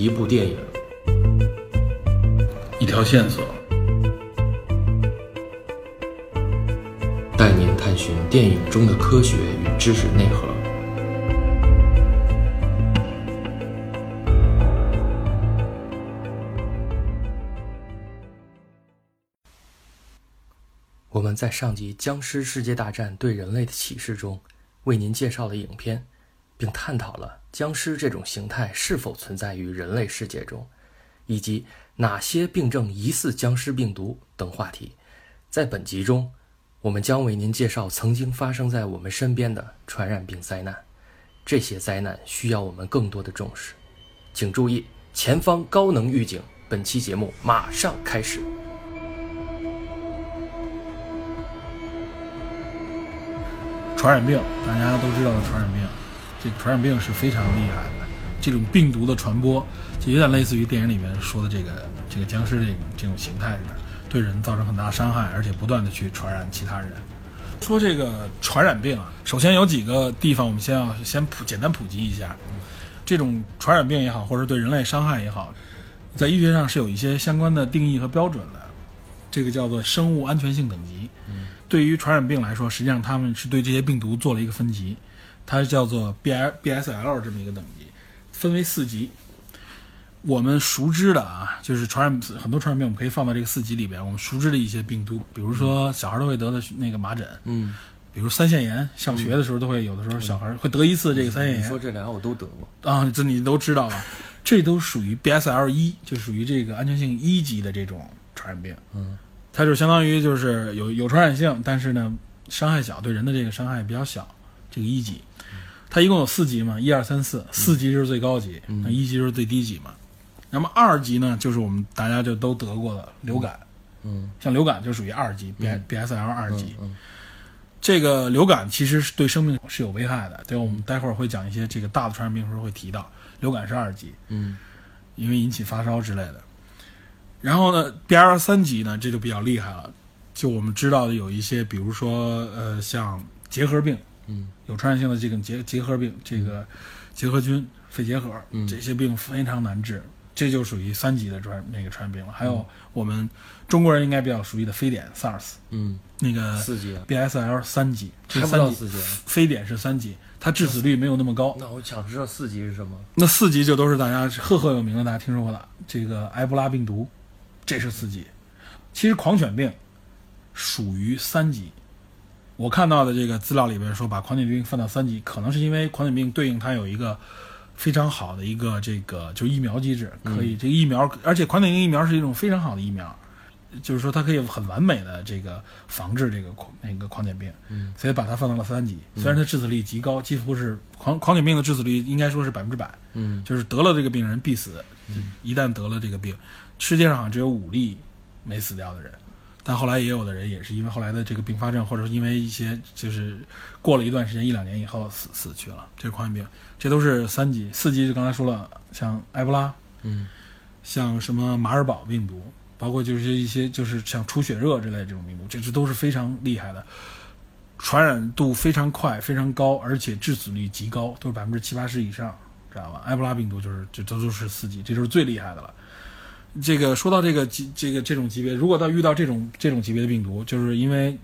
一部电影，一条线索，带您探寻电影中的科学与知识内核。我们在上集《僵尸世界大战对人类的启示》中，为您介绍了影片，并探讨了僵尸这种形态是否存在于人类世界中，以及哪些病症疑似僵尸病毒等话题。在本集中，我们将为您介绍曾经发生在我们身边的传染病灾难，这些灾难需要我们更多的重视。请注意，前方高能预警！本期节目马上开始。传染病，大家都知道的传染病，这传染病是非常厉害的。这种病毒的传播，就有点类似于电影里面说的这个这个僵尸这种这种形态的，对人造成很大伤害，而且不断的去传染其他人。说这个传染病啊，首先有几个地方我们先要先普简单普及一下，这种传染病也好，或者对人类伤害也好，在医学上是有一些相关的定义和标准的，这个叫做生物安全性等级。对于传染病来说，实际上他们是对这些病毒做了一个分级，它叫做 B I B S L 这么一个等级，分为四级。我们熟知的啊，就是传染很多传染病，我们可以放到这个四级里边。我们熟知的一些病毒，比如说小孩都会得的那个麻疹，嗯，比如腮腺炎，上学的时候都会有的时候小孩会得一次这个腮腺炎。你说这俩我都得过，啊，这你都知道了，这都属于 B S L 一，就属于这个安全性一级的这种传染病。嗯，它就相当于就是有有传染性，但是呢伤害小，对人的这个伤害比较小。这个一级，它一共有四级嘛，一二三四，四级就是最高级，那一级就是最低级嘛。那么二级呢，就是我们大家就都得过的流感，嗯。像流感就属于二级，B B S L 二级。嗯这个流感其实是对生命是有危害的，对，我们待会儿会讲一些这个大的传染病的时候会提到，流感是二级，嗯。因为引起发烧之类的。然后呢，B R 三级呢，这就比较厉害了。就我们知道的有一些，比如说呃，像结核病，嗯有传染性的这个结结核病，这个结核菌、肺结核嗯这些病非常难治，这就属于三级的传那个传染病了。还嗯有我们中国人应该比较熟悉的非典 SARS，嗯，那个四级啊，BSL 三级，这三级。非典是三级，它致死率没有那么高。那我想知道四级是什么？那四级就都是大家赫赫有名的，大家听说过的这个埃博拉病毒，这是四级。其实狂犬病属于三级。我看到的这个资料里边说，把狂犬病放到三级，可能是因为狂犬病对应它有一个非常好的一个这个就疫苗机制，可以、这个疫苗，而且狂犬病疫苗是一种非常好的疫苗，就是说它可以很完美的这个防治这个狂那个狂犬病，嗯，所以把它放到了三级。虽然它致死率极高，几乎是狂狂犬病的致死率应该说是百分之百，嗯。就是得了这个病人必死，一旦得了这个病，世界上好像只有五例没死掉的人，但后来也有的人也是因为后来的这个并发症，或者说因为一些就是过了一段时间一两年以后死死去了，这是狂犬病，这都是三级，四级就刚才说了，像埃博拉，嗯像什么马尔堡病毒，包括就是一些就是像出血热之类的这种病毒，这这都是非常厉害的，传染度非常快、非常高，而且致死率极高，都是百分之七八十以上，知道吧？埃博拉病毒就是这这都是四级，这就是最厉害的了。这个说到这个级这个这种级别，如果到遇到这种这种级别的病毒，就是因为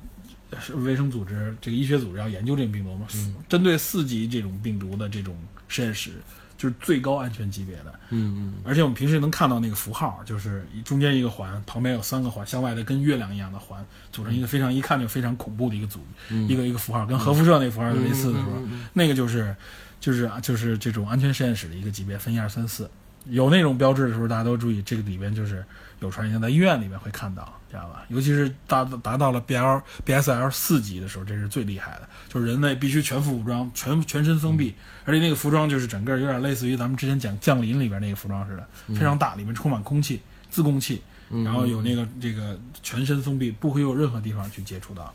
是卫生组织这个医学组织要研究这种病毒嘛，针对四级这种病毒的这种实验室，就是最高安全级别的。嗯嗯而且我们平时能看到那个符号，就是中间一个环，旁边有三个环，向外的跟月亮一样的环，组成一个非常一看就非常恐怖的一个组，嗯一个一个符号，跟核辐射那符号类似的时候，那个就是就是就是这种安全实验室的一个级别，分一二三四。有那种标志的时候，大家都注意，这个里边就是有传染性，在医院里面会看到，知道吧？尤其是达达到了 B L B S L 四级的时候，这是最厉害的，就是人类必须全副武装，全全身封闭，而且那个服装就是整个有点类似于咱们之前讲降临里边那个服装似的，非常大，里面充满空气、自供气，然后有那个这个全身封闭，不会有任何地方去接触到，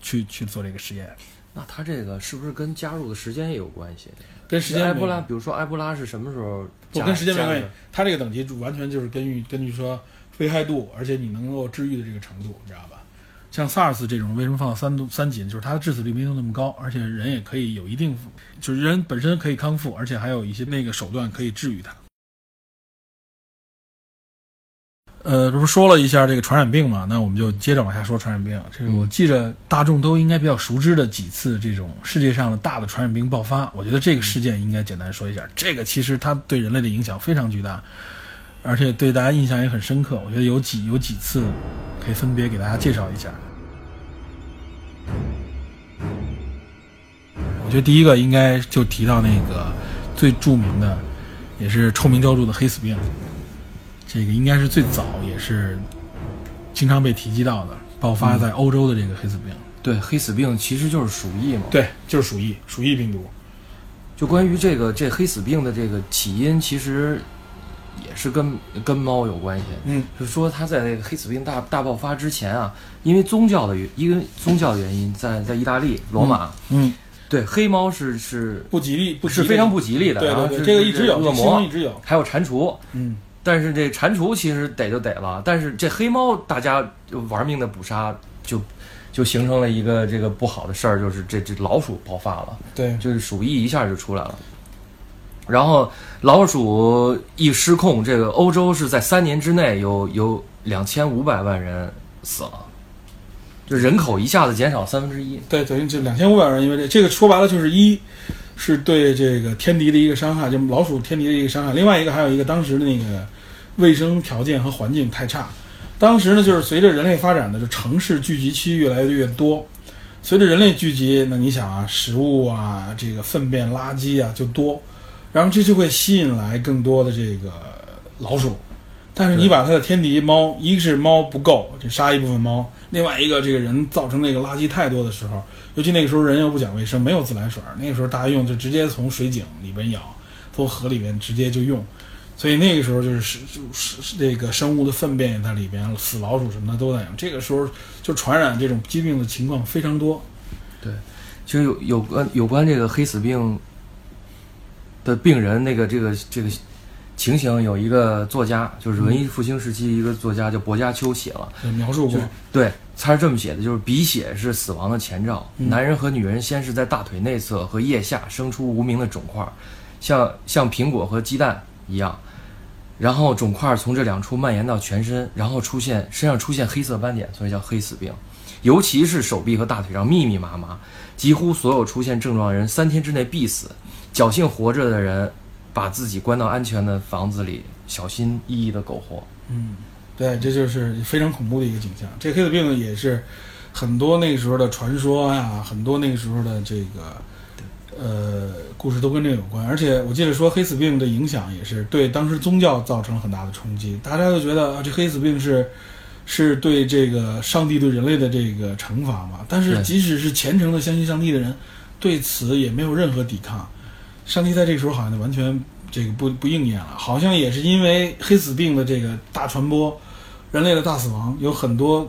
去去做这个实验。那它这个是不是跟加入的时间也有关系？跟时间埃博拉，比如说埃博拉是什么时候加？不跟时间没关系它这个等级完全就是根据根据说危害度，而且你能够治愈的这个程度，你知道吧？像 SARS 这种为什么放到三度三级呢？就是它的致死率没有那么高，而且人也可以有一定，就是人本身可以康复，而且还有一些那个手段可以治愈它。呃，这不说了一下这个传染病嘛？那我们就接着往下说传染病。这是我记着大众都应该比较熟知的几次这种世界上的大的传染病爆发。我觉得这个事件应该简单说一下。这个其实它对人类的影响非常巨大，而且对大家印象也很深刻。我觉得有几有几次可以分别给大家介绍一下。我觉得第一个应该就提到那个最著名的，也是臭名昭著的黑死病。这个应该是最早，也是经常被提及到的，爆发在欧洲的这个黑死病。对，黑死病其实就是鼠疫嘛。对，就是鼠疫，鼠疫病毒。就关于这个这黑死病的这个起因，其实也是跟跟猫有关系。嗯，就说它在那个黑死病大大爆发之前啊，因为宗教的原因为宗教原因，在在意大利罗马，嗯，对黑猫是是不吉利，是非常不吉利的。对对对，这个一直有，恶魔一直有。还有蟾蜍。嗯，但是这蟾蜍其实逮就逮了，但是这黑猫大家就玩命的捕杀，就就形成了一个这个不好的事儿，就是这这老鼠爆发了，对，就是鼠疫一下就出来了。然后老鼠一失控，这个欧洲是在三年之内有有两千五百万人死了，就人口一下子减少三分之一。对，等于这两千五百万人，因为这这个说白了就是一是对这个天敌的一个伤害，就老鼠天敌的一个伤害。另外一个还有一个当时的那个卫生条件和环境太差。当时呢，就是随着人类发展的，就城市聚集区越来越多。随着人类聚集，那你想啊，食物啊，这个粪便、垃圾啊就多，然后这就会吸引来更多的这个老鼠。但是你把它的天敌猫，一个是猫不够，就杀一部分猫；另外一个，这个人造成那个垃圾太多的时候，尤其那个时候人又不讲卫生，没有自来水，那个时候大家用就直接从水井里边舀，从河里边直接就用，所以那个时候就是是就是这个生物的粪便也在里边，死老鼠什么的都在用。这个时候就传染这种疾病的情况非常多。对其实有有关有关这个黑死病的病人，那个这个这个情形，有一个作家，就是文艺复兴时期一个作家叫薄伽丘写了，就描述过就是，对，他是这么写的，就是鼻血是死亡的前兆，嗯男人和女人先是在大腿内侧和腋下生出无名的肿块，像像苹果和鸡蛋一样。然后肿块从这两处蔓延到全身，然后出现身上出现黑色斑点，所以叫黑死病。尤其是手臂和大腿上密密麻麻，几乎所有出现症状的人三天之内必死。侥幸活着的人，把自己关到安全的房子里，小心翼翼的苟活。嗯，对，这就是非常恐怖的一个景象。这黑死病也是很多那个时候的传说呀，很多那个时候的这个呃故事都跟这有关。而且我记得说黑死病的影响也是对当时宗教造成了很大的冲击，大家都觉得啊，这黑死病是是对这个上帝对人类的这个惩罚嘛。但是即使是虔诚的相信上帝的人，对此也没有任何抵抗。上帝在这个时候好像就完全这个不不应验了，好像也是因为黑死病的这个大传播，人类的大死亡，有很多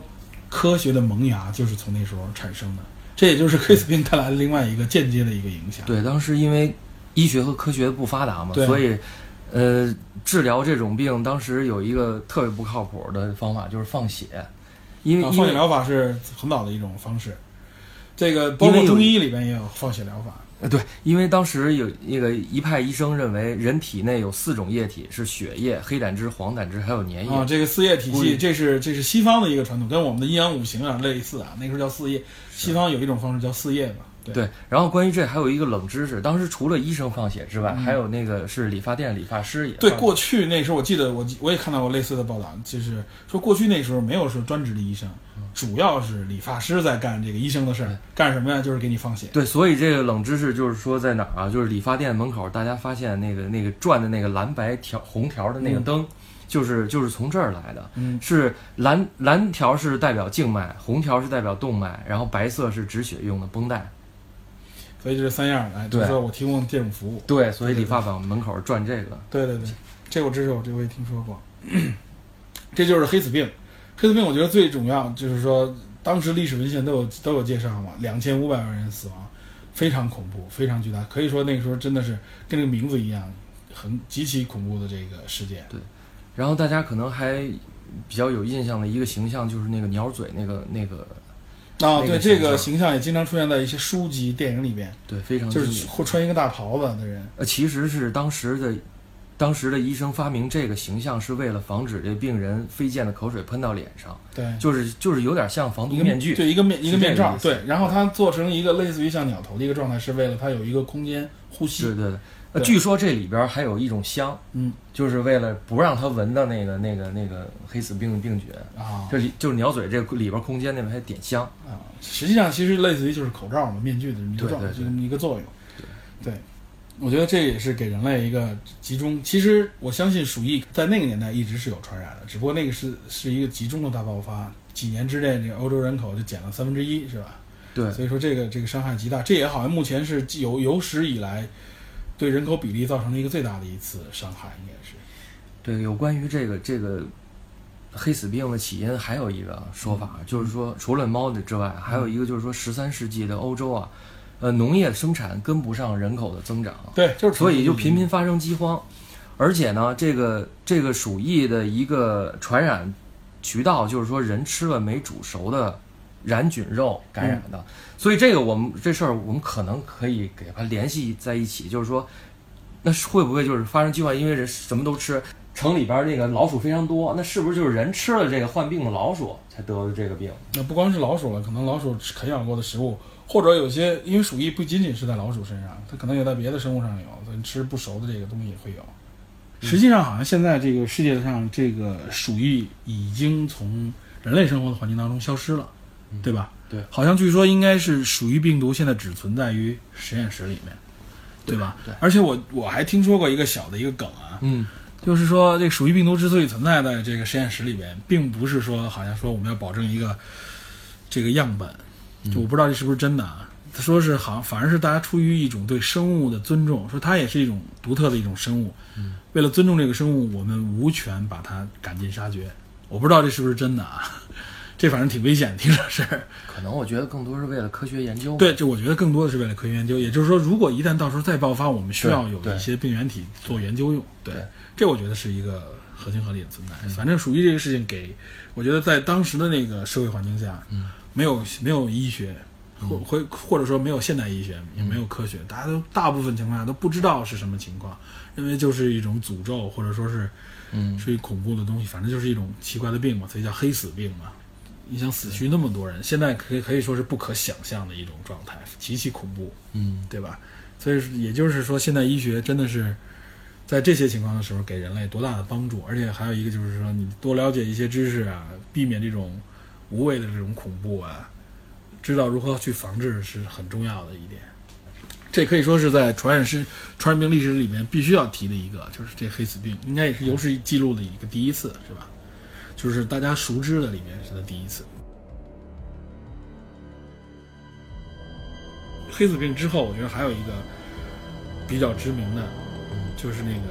科学的萌芽就是从那时候产生的。这也就是黑死病带来的另外一个间接的一个影响。对，当时因为医学和科学不发达嘛，所以呃，治疗这种病，当时有一个特别不靠谱的方法，就是放血，因为、啊，放血疗法是很早的一种方式。这个包括中医里边也有放血疗法。呃对，因为当时有那个一派医生认为，人体内有四种液体是血液、黑胆汁、黄胆汁还有粘液。啊，这个四液体系，这是这是西方的一个传统，跟我们的阴阳五行啊类似啊。那时候叫四液，西方有一种方式叫四液嘛。对对，然后关于这还有一个冷知识，当时除了医生放血之外，还有那个是理发店理发师也对，过去那时候我记得我我也看到过类似的报道，就是说过去那时候没有说专职的医生，主要是理发师在干这个医生的事儿，干什么呀？就是给你放血。对，所以这个冷知识就是说在哪儿啊？就是理发店门口，大家发现那个那个转的那个蓝白条红条的那个灯，就是就是从这儿来的。嗯，是蓝蓝条是代表静脉，红条是代表动脉，然后白色是止血用的绷带。所以就是三样，哎，就对是说我提供这种服务。对，所以理发坊门口转这个。对对对，这我知道，这我也听说过。这就是黑死病。黑死病我觉得最重要就是说，当时历史文献都有都有介绍嘛，两千五百万人死亡，非常恐怖，非常巨大。可以说那个时候真的是跟这个名字一样，很极其恐怖的这个事件。对然后大家可能还比较有印象的一个形象就是那个鸟嘴那个那个，啊，那对，这个形象也经常出现在一些书籍、电影里边，对，非常就是经典会穿一个大袍子的人。呃，其实是当时的当时的医生发明这个形象是为了防止这病人飞溅的口水喷到脸上，对，就是就是有点像防毒面具，对，一个面一个面罩，对，然后它做成一个类似于像鸟头的一个状态，是为了它有一个空间呼吸。对对对。呃，据说这里边还有一种香，嗯就是为了不让他闻到那个那个那个黑死病的病菌，啊这里就是鸟嘴这里边空间那边还点香。啊，实际上其实类似于就是口罩嘛，面具的这么一个状对对对这么一个作用。对，我觉得这也是给人类一个集中。其实我相信鼠疫在那个年代一直是有传染的，只不过那个是是一个集中的大爆发，几年之内这个欧洲人口就减了三分之一，是吧？对，所以说这个这个伤害极大，这也好像目前是有有史以来对人口比例造成了一个最大的一次伤害，应该是。对，有关于这个这个黑死病的起因，还有一个说法，就是说除了猫的之外，还有一个就是说十三世纪的欧洲啊，呃，农业生产跟不上人口的增长，对，就是所以就频频发生饥荒，而且呢，这个这个鼠疫的一个传染渠道就是说人吃了没煮熟的染菌肉感染的，所以这个我们这事儿我们可能可以给它联系在一起，就是说，那是会不会就是发生计划，因为人什么都吃，城里边那个老鼠非常多，那是不是就是人吃了这个患病的老鼠才得的这个病？那不光是老鼠了，可能老鼠啃咬过的食物，或者有些因为鼠疫不仅仅是在老鼠身上，它可能也在别的生物上有，所以你吃不熟的这个东西也会有。实际上，好像现在这个世界上这个鼠疫已经从人类生活的环境当中消失了，对吧？对好像据说应该是鼠疫病毒现在只存在于实验室里面，对吧？对而且我我还听说过一个小的一个梗啊，嗯，就是说，这个鼠疫病毒之所以存在在这个实验室里边，并不是说好像说我们要保证一个这个样本，就我不知道这是不是真的啊。他说是好像反而是大家出于一种对生物的尊重，说它也是一种独特的一种生物，为了尊重这个生物，我们无权把它赶尽杀绝。我不知道这是不是真的啊，这反正挺危险，听说是。可能我觉得更多是为了科学研究。对，就我觉得更多的是为了科学研究。也就是说，如果一旦到时候再爆发，我们需要有一些病原体做研究用。对，对这我觉得是一个合情合理的存在。反正鼠疫这个事情给，我觉得在当时的那个社会环境下，嗯没有没有医学，或或或者说没有现代医学，也没有科学，大家都大部分情况下都不知道是什么情况，认为就是一种诅咒，或者说是嗯，是一恐怖的东西，反正就是一种奇怪的病嘛，所以叫黑死病嘛。你想死去那么多人，现在可以可以说是不可想象的一种状态，极其恐怖，嗯，对吧？所以也就是说，现代医学真的是在这些情况的时候给人类多大的帮助，而且还有一个就是说，你多了解一些知识啊，避免这种无谓的这种恐怖啊，知道如何去防治是很重要的一点。这可以说是在传染史、传染病历史里面必须要提的一个，就是这黑死病，应该也是有史记录的一个第一次，是吧？就是大家熟知的里面是他第一次。黑死病之后，我觉得还有一个比较知名的，就是那个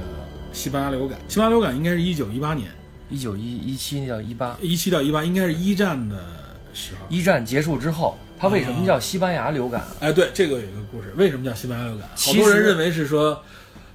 西班牙流感。西班牙流感应该是一九一八年，一九一一七到一八，一七到一八，应该是一战的时候。一战结束之后，它为什么叫西班牙流感？哎，对，这个有一个故事。为什么叫西班牙流感？好多人认为是说，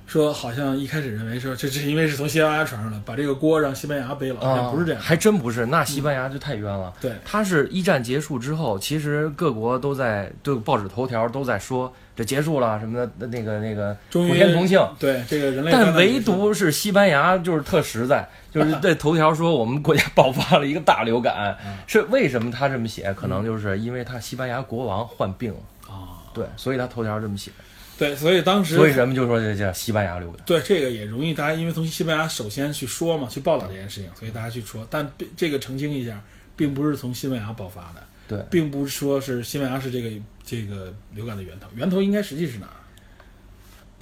说好像一开始认为说这这是因为是从西班牙传上来，把这个锅让西班牙背了，好像不是这样。还真不是。那西班牙就太冤了。对他是一战结束之后，其实各国都在对报纸头条都在说这结束了什么的，那个那个普天同庆。对这个人类但唯独是西班牙就是特实在，就是在头条说我们国家爆发了一个大流感，嗯是为什么他这么写？可能就是因为他西班牙国王患病了，啊，对，所以他头条这么写。对，所以当时所以人们就说这叫西班牙流感。对这个也容易大家因为从西班牙首先去说嘛，去报道这件事情，所以大家去说。但这个澄清一下，并不是从西班牙爆发的，对，并不是说是西班牙是这个这个流感的源头，源头应该实际是哪儿？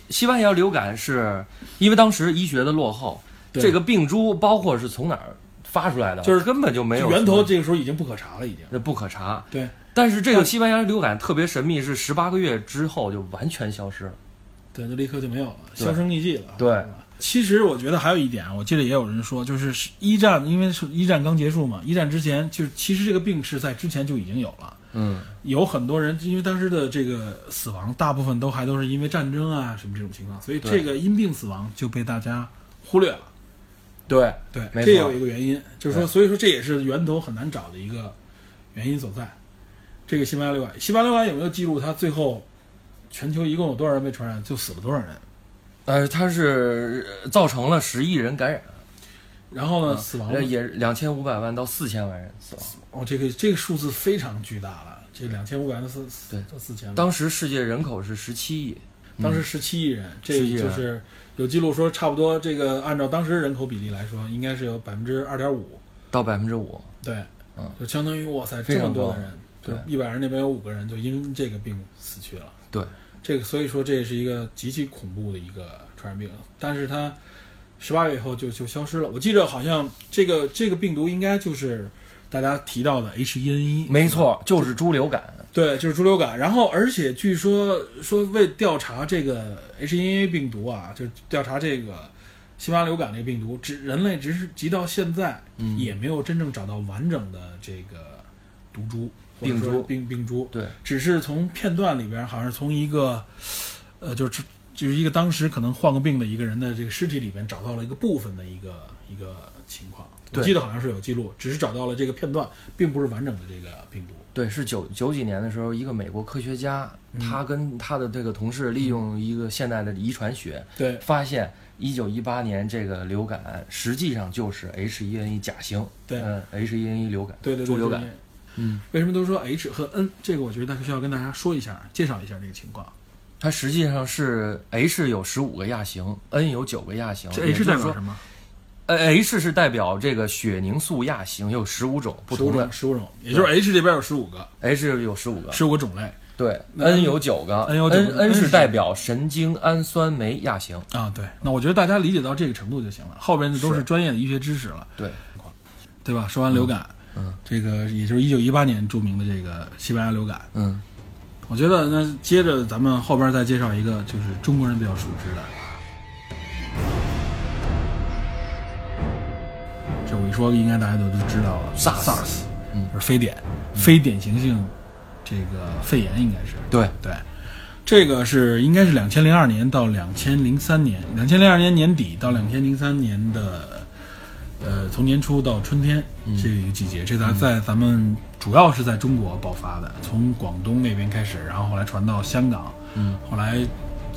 西班牙流感是因为当时医学的落后，对这个病株包括是从哪儿发出来的，就是根本就没有源头，这个时候已经不可查了，已经。那不可查。对但是这个西班牙流感特别神秘，是十八个月之后就完全消失了。对，就立刻就没有了，销声匿迹了。对其实我觉得还有一点啊，我记得也有人说，就是一战，因为是一战刚结束嘛，一战之前就是其实这个病是在之前就已经有了。嗯，有很多人因为当时的这个死亡，大部分都还都是因为战争啊什么这种情况，所以这个因病死亡就被大家忽略了。对，对，这也有一个原因，就是说，所以说这也是源头很难找的一个原因所在。这个西班牙流感，西班牙流感有没有记录它最后全球一共有多少人被传染，就死了多少人？呃，它是造成了十亿人感染，然后呢，死亡了也两千五百万到四千万人死亡。哦，这个这个数字非常巨大了，这两千五百万到四对到四千万，当时世界人口是十七亿，当时十七亿人，这17亿人就是有记录说差不多这个按照当时人口比例来说，应该是有百分之二点五，到百分之五。对，嗯就相当于哇塞这么多的人，对一百人那边有五个人就因这个病死去了。对，这个所以说这是一个极其恐怖的一个传染病，但是它十八月以后就就消失了。我记着好像这个这个病毒应该就是大家提到的 H1N1，没错，就是猪流感。对，就是猪流感。然后而且据说说为调查这个 H1N1 病毒啊，就调查这个西班牙流感这个病毒，只人类只是及到现在嗯也没有真正找到完整的这个毒株病株病病株。对，只是从片段里边，好像是从一个，呃，就是就是一个当时可能患过病的一个人的这个尸体里边找到了一个部分的一个一个情况。我记得好像是有记录，只是找到了这个片段，并不是完整的这个病毒。对，是九九几年的时候，一个美国科学家，他跟他的这个同事利用一个现代的遗传学，对，发现一九一八年这个流感实际上就是 H1N1 甲型，对嗯，H1N1 流感，对对对，猪流感嗯，为什么都说 H 和 N？这个我觉得大家需要跟大家说一下，介绍一下这个情况。它实际上是 H 有十五个亚型，N 有九个亚型，这 H 代表什么？呃，H 是代表这个血凝素亚型有十五种不同的十五种，种，也就是 H 这边有十五个，，H 有十五个，十五个种类对，N 有九个 N 有九个 N，N 是是代表神经氨酸酶亚型，啊。对，那我觉得大家理解到这个程度就行了，后边的都是是专业的医学知识了。对，对吧？说完流感，嗯，这个也就是一九一八年著名的这个西班牙流感。嗯，我觉得那接着咱们后边再介绍一个，就是中国人比较熟知的，这我一说应该大家都都知道了 SARS 嗯就是非典，非典型性这个肺炎应该是对，对。这个是应该是两千零二年到两千零三年，两千零二年年底到两千零三年的，呃，从年初到春天这个一个季节，这咱在咱们主要是在中国爆发的，从广东那边开始，然后后来传到香港，嗯，后来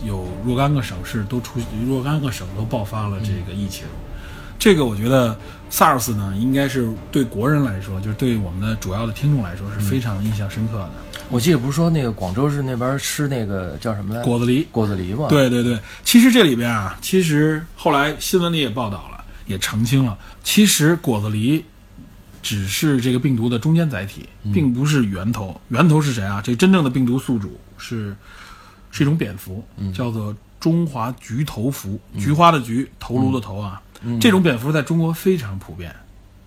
有若干个省市都出若干个省都爆发了这个疫情。这个我觉得 SARS 呢，应该是对国人来说，就是对我们的主要的听众来说是非常印象深刻的。我记得不是说那个广州市那边吃那个叫什么来？果子狸，果子狸吗？，对对对，其实这里边啊，其实后来新闻里也报道了，也澄清了，其实果子狸只是这个病毒的中间载体，并不是源头。源头是谁啊？这真正的病毒宿主是是一种蝙蝠，叫做中华菊头蝠，菊花的菊，头颅的头啊。这种蝙蝠在中国非常普遍，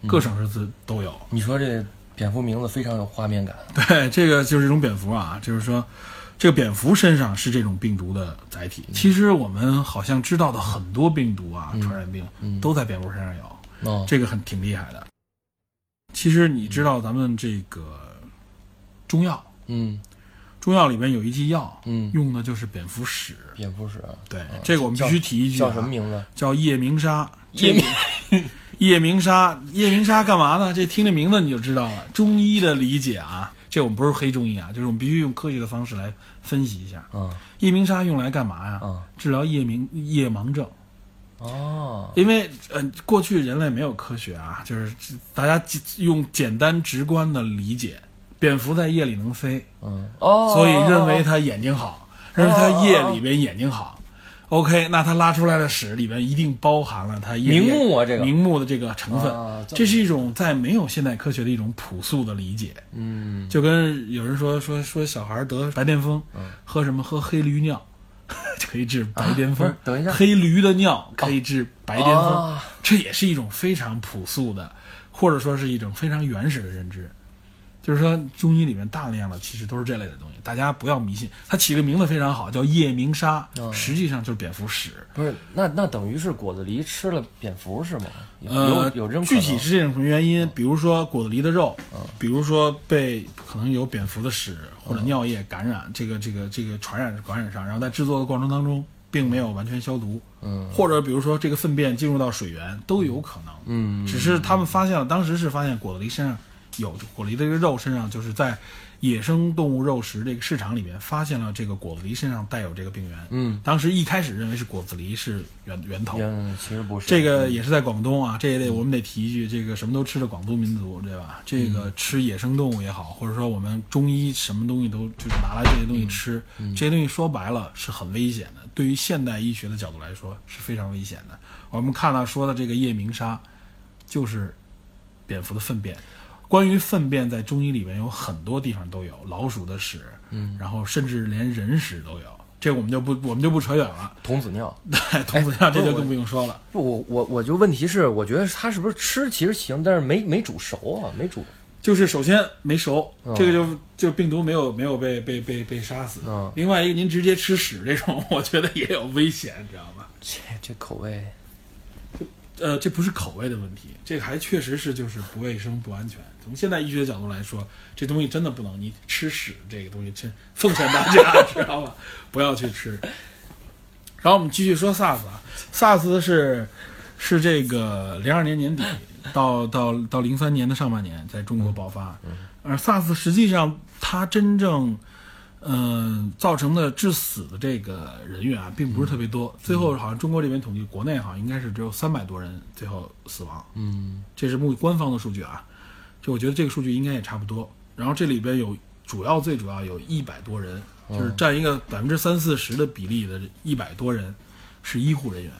各省市都有。你说这蝙蝠名字非常有画面感。对，这个就是一种蝙蝠啊，就是说，这个蝙蝠身上是这种病毒的载体。其实我们好像知道的很多病毒啊，传染病都在蝙蝠身上有，哦，这个很挺厉害的。其实你知道咱们这个中药，嗯中药里面有一剂药，嗯，用的就是蝙蝠屎。蝙蝠屎，对，嗯这个我们必须提一句、啊，叫什么名字？叫夜明砂。夜明 夜明砂，夜明砂干嘛呢？这听这名字你就知道了。中医的理解啊，这我们不是黑中医啊，就是我们必须用科学的方式来分析一下。嗯夜明砂用来干嘛呀？嗯治疗夜明夜盲症。哦，因为呃，过去人类没有科学啊，就是大家用简单直观的理解，蝙蝠在夜里能飞，嗯哦，所以认为它眼睛好，认为它夜里边眼睛好。OK，那他拉出来的屎里边一定包含了它夜明目啊这个。明目的这个成分，啊这是一种在没有现代科学的一种朴素的理解。嗯。就跟有人说说说小孩得白癜风，喝什么喝黑驴尿，可以治白癜风。啊等一下。黑驴的尿可以治白癜风，啊。这也是一种非常朴素的，或者说是一种非常原始的认知。就是说，中医里面大量的其实都是这类的东西，大家不要迷信。它起个名字非常好，叫夜明砂，哦实际上就是蝙蝠屎。不是，那那等于是果子狸吃了蝙蝠是吗？有呃，有有这种可具体是这种什么原因？比如说果子狸的肉，比如说被可能有蝙蝠的屎或者尿液感染，这个这个这个传染感染上，然后在制作的过程当中并没有完全消毒，嗯或者比如说这个粪便进入到水源都有可能，嗯只是他们发现了，当时是发现果子狸身上有果子狸的这个肉身上，就是在野生动物肉食这个市场里面发现了这个果子狸身上带有这个病源。嗯，当时一开始认为是果子狸是源源头，嗯，其实不是这个也是在广东啊，这也得我们得提一句，这个什么都吃的广东民族，对吧？这个吃野生动物也好，或者说我们中医什么东西都就是拿来这些东西吃，这些东西说白了是很危险的，对于现代医学的角度来说是非常危险的。我们看到说的这个夜明砂，就是蝙蝠的粪便。关于粪便，在中医里面有很多地方都有，老鼠的屎，嗯，然后甚至连人屎都有。这我们就不我们就不扯远了。童子尿。对，童子尿这就更不用说了。不，我我我就问题是，我觉得它是不是吃其实行，但是没没煮熟啊，没煮。就是首先没熟，这个就就病毒没有没有被被被被杀死。嗯另外一个，您直接吃屎这种，我觉得也有危险，你知道吗？这这口味，呃，这不是口味的问题，这个还确实是就是不卫生不安全。从现代医学角度来说，这东西真的不能，你吃屎这个东西，真奉劝大家 知道吧，不要去吃。然后我们继续说 SARS 啊，SARS 是是这个零二年年底到到到零三年的上半年在中国爆发，而 SARS 实际上它真正嗯，造成的致死的这个人员啊，并不是特别多。最后好像中国这边统计，国内好像应该是只有三百多人最后死亡，嗯这是目官方的数据啊。就我觉得这个数据应该也差不多。然后这里边有主要最主要有一百多人，就是占一个百分之三四十的比例的一百多人是医护人员，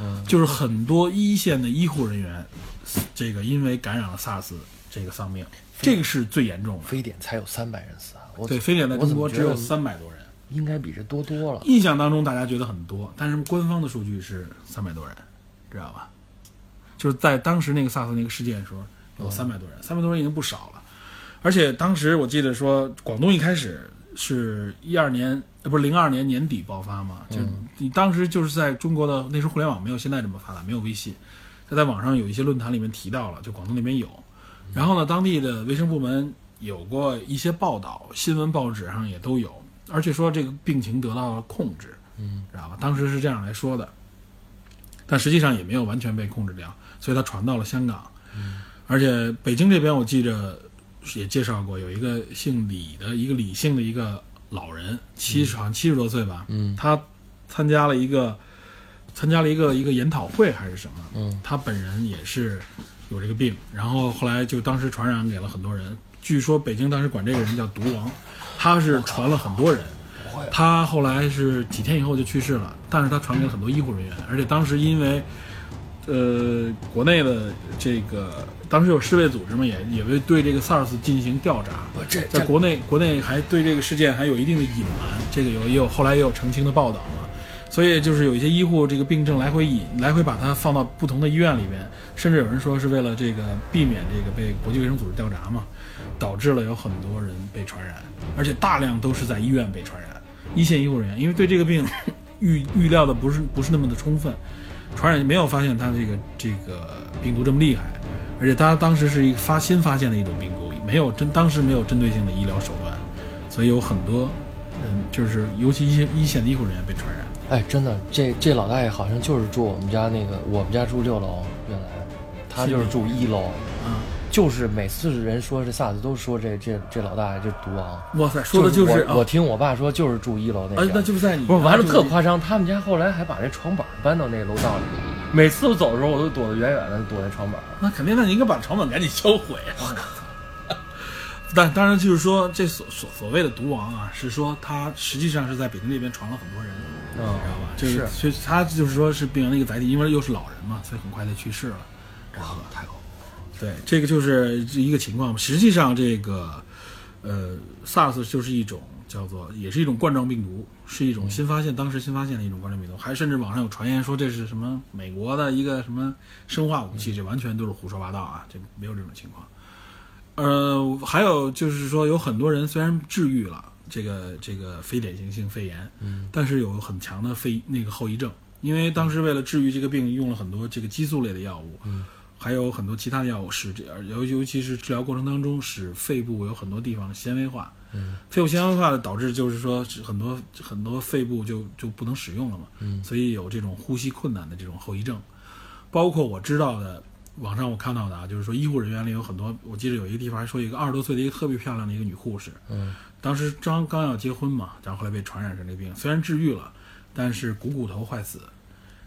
嗯，就是很多一线的医护人员，这个因为感染了 SARS 这个丧命，这个是最严重的。非典才有三百人死啊！我对，非典在中国只有三百多人。应该比这多多了。印象当中大家觉得很多，但是官方的数据是三百多人，知道吧？就是在当时那个 SARS 那个事件的时候，有三百多人，三百多人已经不少了。而且当时我记得说，广东一开始是一二年，呃，不是零二年年底爆发嘛？就你当时就是在中国的那时候互联网没有现在这么发达，没有微信，他在网上有一些论坛里面提到了，就广东那边有。然后呢，当地的卫生部门有过一些报道，新闻报纸上也都有，而且说这个病情得到了控制，嗯，知道吧？当时是这样来说的，但实际上也没有完全被控制掉，所以它传到了香港。而且北京这边我记着也介绍过，有一个姓李的一个李姓的一个老人，七十好像七十多岁吧，嗯他参加了一个参加了一个一个研讨会还是什么，嗯他本人也是有这个病，然后后来就当时传染给了很多人。据说北京当时管这个人叫毒王，他是传了很多人。他后来是几天以后就去世了，但是他传给了很多医护人员，而且当时因为，呃，国内的这个当时有世卫组织嘛，也也为对这个 SARS 进行调查，我这在国内国内还对这个事件还有一定的隐瞒，这个有也有后来也有澄清的报道嘛，所以就是有一些医护这个病症来回引来回把它放到不同的医院里边，甚至有人说是为了这个避免这个被国际卫生组织调查嘛，导致了有很多人被传染，而且大量都是在医院被传染，一线医护人员。因为对这个病 预预料的不是不是那么的充分，传染没有发现它这个这个病毒这么厉害，而且它当时是一个发新发现的一种病毒，没有针当时没有针对性的医疗手段，所以有很多嗯就是尤其一些一线的医护人员被传染。哎，真的，这这老大爷好像就是住我们家那个，我们家住六楼，原来他就是住一楼，啊，就是每次人说这 SARS 都说这这这老大爷就是毒王，哇塞，说的就是我我听我爸说就是住一楼那啊，家，那就在你不是完了特夸张，他们家后来还把那床板搬到那楼道里，每次我走的时候我都躲得远远的，躲在床板。那肯定，那你应该把床板赶紧销毁啊！但当然就是说，这所所所谓的毒王啊，是说他实际上是在北京这边传了很多人，嗯知道吧？就是所以他就是说是病人的一个载体，因为又是老人嘛，所以很快就去世了，知道吧？太恐怖，对，这个就是一个情况。实际上，这个呃，SARS 就是一种叫做，也是一种冠状病毒，是一种新发现，当时新发现的一种冠状病毒。还甚至网上有传言说这是什么美国的一个什么生化武器，这完全都是胡说八道啊，这没有这种情况。呃，还有就是说，有很多人虽然治愈了这个这个非典型性肺炎，嗯，但是有很强的肺那个后遗症，因为当时为了治愈这个病，用了很多这个激素类的药物，嗯，还有很多其他的药物，使这尤尤其是治疗过程当中，使肺部有很多地方纤维化，嗯，肺部纤维化的导致就是说很多很多肺部就就不能使用了嘛，嗯。所以有这种呼吸困难的这种后遗症，包括我知道的网上我看到的啊，就是说医护人员里有很多，我记得有一个地方还说一个二十多岁的一个特别漂亮的一个女护士，嗯，当时刚刚要结婚嘛，然后后来被传染上这个病，虽然治愈了，但是股骨头坏死，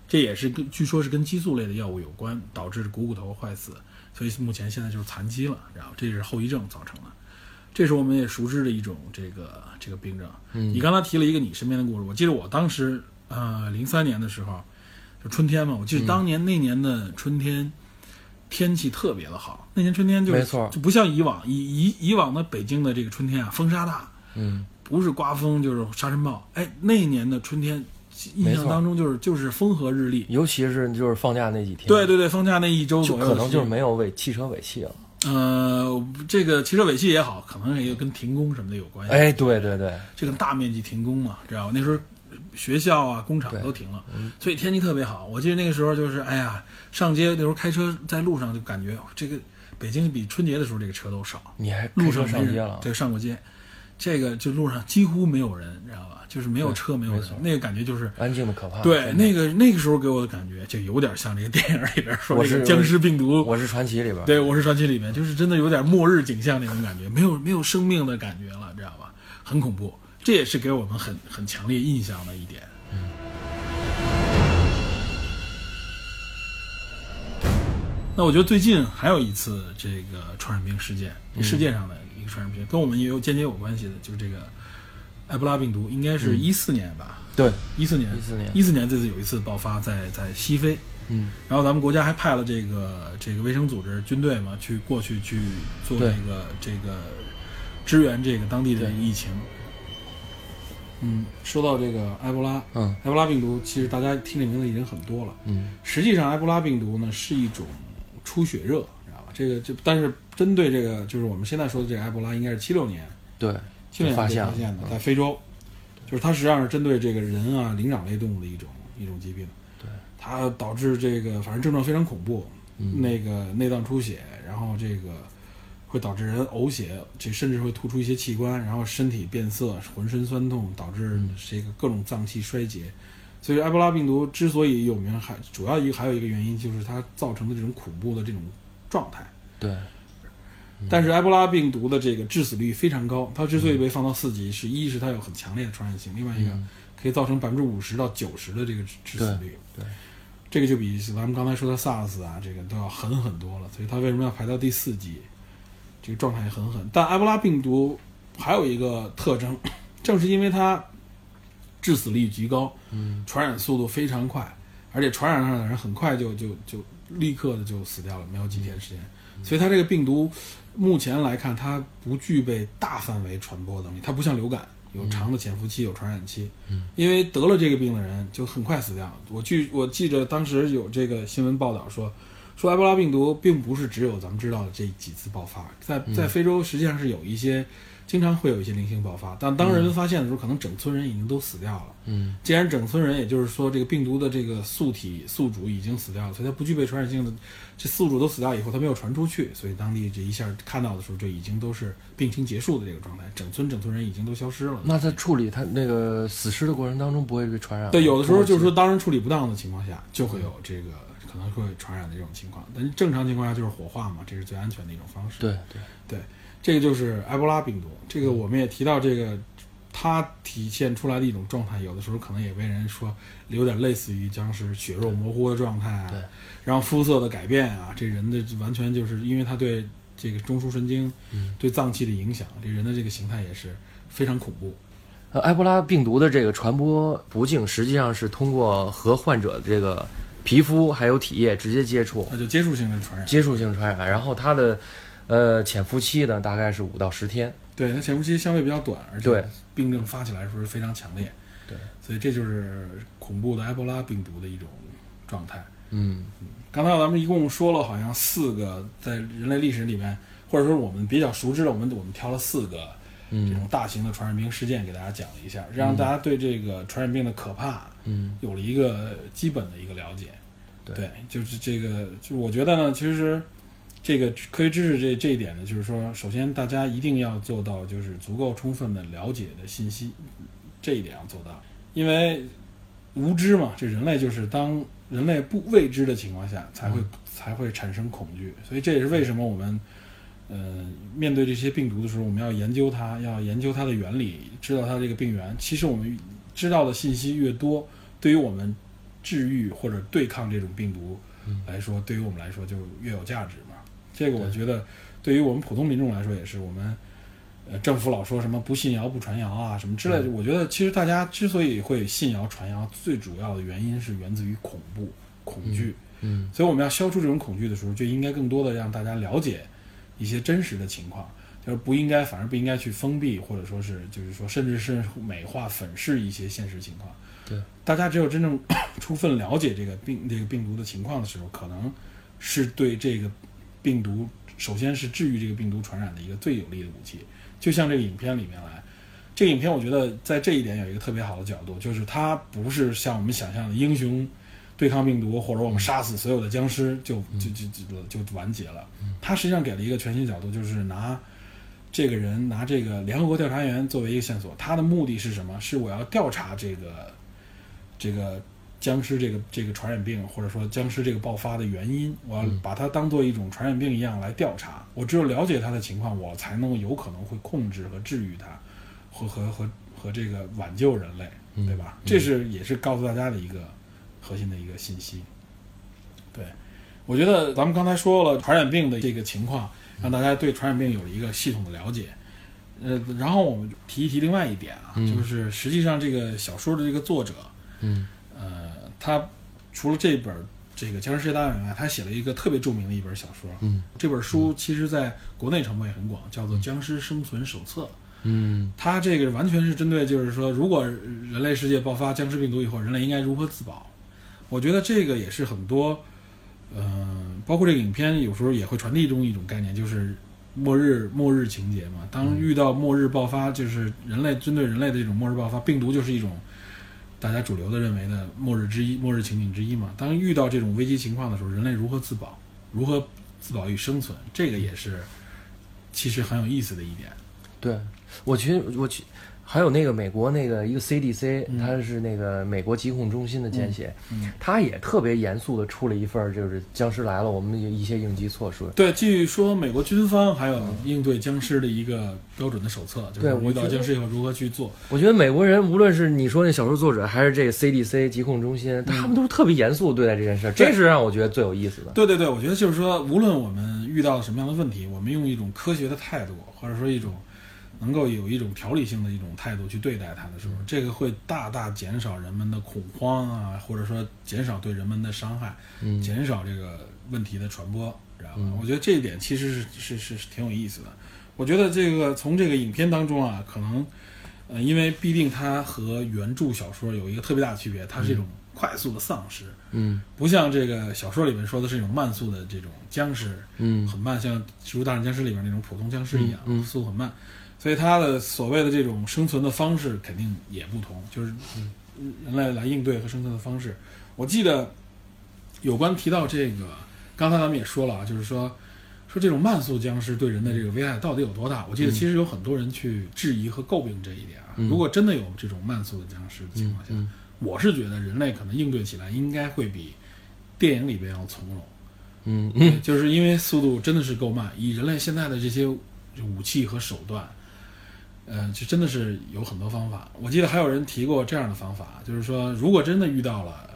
这也是跟据说是跟激素类的药物有关，导致股骨头坏死，所以目前现在就是残疾了，然后这是后遗症造成的。这是我们也熟知的一种这个这个病症。嗯你刚才提了一个你身边的故事，我记得我当时呃零三年的时候，就春天嘛，我记得当年那年的春天。天气特别的好，那年春天就没错就不像以往以以以往的北京的这个春天啊，风沙大，嗯，不是刮风就是沙尘暴。哎，那一年的春天，印象当中就是就是风和日丽。尤其是就是放假那几天，对对对，放假那一周就左右，可能就是没有尾汽车尾气了。呃，这个汽车尾气也好，可能也跟停工什么的有关系。哎，对对对，这个大面积停工嘛，知道吧？那时候学校啊、工厂都停了，所以天气特别好。我记得那个时候就是，哎呀，上街那时候开车在路上就感觉这个北京比春节的时候这个车都少，你还路上上街了？对，上过街，这个就路上几乎没有人，知道吧？就是没有车，没有那个感觉就是。安静的可怕。对，那个那个时候给我的感觉就有点像这个电影里边说我是这个僵尸病毒，我是传奇里边，对，《我是传奇》里面就是真的有点末日景象那种感觉，没有没有生命的感觉了，知道吧？很恐怖，这也是给我们很很强烈印象的一点。那我觉得最近还有一次这个传染病事件，世界上的一个传染病，跟我们也有间接有关系的，就是这个埃博拉病毒，应该是一四年吧？对，一四年，一四年一四年这次有一次爆发在在西非，嗯，然后咱们国家还派了这个这个卫生组织军队嘛，去过去去做这个这个支援这个当地的疫情。嗯，说到这个埃博拉，嗯埃博拉病毒，其实大家听这名字已经很多了。嗯实际上，埃博拉病毒呢是一种出血热，知道吧？这个就但是针对这个就是我们现在说的这个埃博拉，应该是七六年对，七六年发现了发现的，嗯在非洲，就是它实际上是针对这个人啊灵长类动物的一种一种疾病。对，它导致这个反正症状非常恐怖，嗯那个内脏出血，然后这个会导致人呕血，这甚至会突出一些器官，然后身体变色，浑身酸痛，导致嗯这个各种脏器衰竭。所以埃博拉病毒之所以有名，还主要一个还有一个原因就是它造成的这种恐怖的这种状态。对，但是埃博拉病毒的这个致死率非常高，它之所以被放到四级，是一是它有很强烈的传染性，另外一个嗯可以造成百分之五十到九十的这个致致死率。对对这个就比咱们刚才说的 SARS 啊，这个都要狠很多了。所以它为什么要排到第四级？这个状态也很狠。但埃博拉病毒还有一个特征，正是因为它致死率极高，嗯传染速度非常快，而且传染上的人很快就就就立刻的就死掉了，没有几天时间。所以它这个病毒目前来看，它不具备大范围传播能力，它不像流感有长的潜伏期、有传染期。嗯，因为得了这个病的人就很快死掉。我记我记着当时有这个新闻报道说，说埃博拉病毒并不是只有咱们知道的这几次爆发，在在非洲实际上是有一些。经常会有一些零星爆发，但当人们发现的时候，可能整村人已经都死掉了。嗯既然整村人，也就是说这个病毒的这个宿体宿主已经死掉了，所以它不具备传染性的，这宿主都死掉以后，它没有传出去，所以当地这一下看到的时候，就已经都是病情结束的这个状态，整村整村人已经都消失了。那在处理他那个死尸的过程当中，不会被传染？对，有的时候就是说，当然处理不当的情况下，就会有这个可能会传染的这种情况。但正常情况下就是火化嘛，这是最安全的一种方式。对对对，这个就是埃博拉病毒。这个我们也提到，这个它体现出来的一种状态，有的时候可能也被人说有点类似于僵尸，血肉模糊的状态啊对，然后肤色的改变啊，这人的完全就是因为他对这个中枢神经、嗯对脏器的影响，这人的这个形态也是非常恐怖。呃，埃博拉病毒的这个传播途径实际上是通过和患者的这个皮肤还有体液直接接触，那就接触性的传染。接触性传染，然后它的呃潜伏期呢大概是五到十天。对，它潜伏期相对比较短，而且对病症发起来的时候是非常强烈。对，所以这就是恐怖的埃博拉病毒的一种状态。嗯刚才咱们一共说了好像四个在人类历史里面，或者说我们比较熟知的，我们我们挑了四个这种嗯大型的传染病事件给大家讲了一下，让大家对这个传染病的可怕嗯有了一个基本的一个了解。对就是这个，就我觉得呢，其实这个科学知识这这一点呢，就是说，首先大家一定要做到就是足够充分的了解的信息，这一点要做到，因为无知嘛，这人类就是当人类不未知的情况下，才会、才会产生恐惧。所以这也是为什么我们，呃，面对这些病毒的时候，我们要研究它，要研究它的原理，知道它这个病源。其实我们知道的信息越多，对于我们治愈或者对抗这种病毒来说，对于我们来说就越有价值嘛。这个我觉得，对于我们普通民众来说，也是我们。呃，政府老说什么不信谣不传谣啊，什么之类的。我觉得其实大家之所以会信谣传谣，最主要的原因是源自于恐怖、恐惧。嗯，所以我们要消除这种恐惧的时候，就应该更多的让大家了解一些真实的情况，就是不应该，反而不应该去封闭，或者说是就是说，甚至是美化、粉饰一些现实情况。对，大家只有真正 充分了解这个病、这个病毒的情况的时候，可能是对这个病毒，首先是治愈这个病毒传染的一个最有力的武器。就像这个影片里面来，这个影片我觉得在这一点有一个特别好的角度，就是它不是像我们想象的英雄对抗病毒，或者我们杀死所有的僵尸就就就就就完结了。它实际上给了一个全新角度，就是拿这个人拿这个联合国调查员作为一个线索，他的目的是什么？是我要调查这个这个。僵尸这个这个传染病，或者说僵尸这个爆发的原因，我要把它当做一种传染病一样来调查。我只有了解它的情况，我才能有可能会控制和治愈它，和和和和这个挽救人类，对吧？这是也是告诉大家的一个核心的一个信息。对，我觉得咱们刚才说了传染病的这个情况，让大家对传染病有了一个系统的了解。呃，然后我们提一提另外一点啊，就是实际上这个小说的这个作者，嗯。呃，他除了这本这个《僵尸世界大战》以外，他写了一个特别著名的一本小说。嗯，这本书其实在国内传播也很广，叫做《僵尸生存手册》。嗯，它这个完全是针对，就是说，如果人类世界爆发僵尸病毒以后，人类应该如何自保？我觉得这个也是很多，嗯，包括这个影片有时候也会传递中一种概念，就是末日末日情节嘛。当遇到末日爆发，就是人类针对人类的这种末日爆发，病毒就是一种。大家主流的认为的末日之一、末日情景之一嘛。当遇到这种危机情况的时候，人类如何自保？如何自保与生存？这个也是其实很有意思的一点。对，我其实我其。还有那个美国那个一个 CDC，它是那个美国疾控中心的简写，它也特别严肃的出了一份，就是僵尸来了，我们有一些应急措施。对，据说美国军方还有应对僵尸的一个标准的手册，就是遇到僵尸以后如何去做。我觉得美国人无论是你说那小说作者，还是这个 CDC 疾控中心，他们都是特别严肃对待这件事，这是让我觉得最有意思的。对对对，我觉得就是说，无论我们遇到什么样的问题，我们用一种科学的态度，或者说一种。能够有一种条理性的一种态度去对待它的时候，这个会大大减少人们的恐慌啊，或者说减少对人们的伤害，减少这个问题的传播，知道吧？我觉得这一点其实是是是是挺有意思的。我觉得这个从这个影片当中啊，可能呃，因为必定它和原著小说有一个特别大的区别，它是一种快速的丧尸，嗯，不像这个小说里面说的是一种慢速的这种僵尸，嗯，很慢，像《植物大战僵尸》里面那种普通僵尸一样，速度很慢。所以它的所谓的这种生存的方式肯定也不同，就是人类来应对和生存的方式。我记得有关提到这个，刚才咱们也说了啊，就是说说这种慢速僵尸对人的这个危害到底有多大？我记得其实有很多人去质疑和诟病这一点啊。如果真的有这种慢速的僵尸的情况下，我是觉得人类可能应对起来应该会比电影里边要从容。嗯，就是因为速度真的是够慢，以人类现在的这些武器和手段。嗯，就真的是有很多方法。我记得还有人提过这样的方法，就是说，如果真的遇到了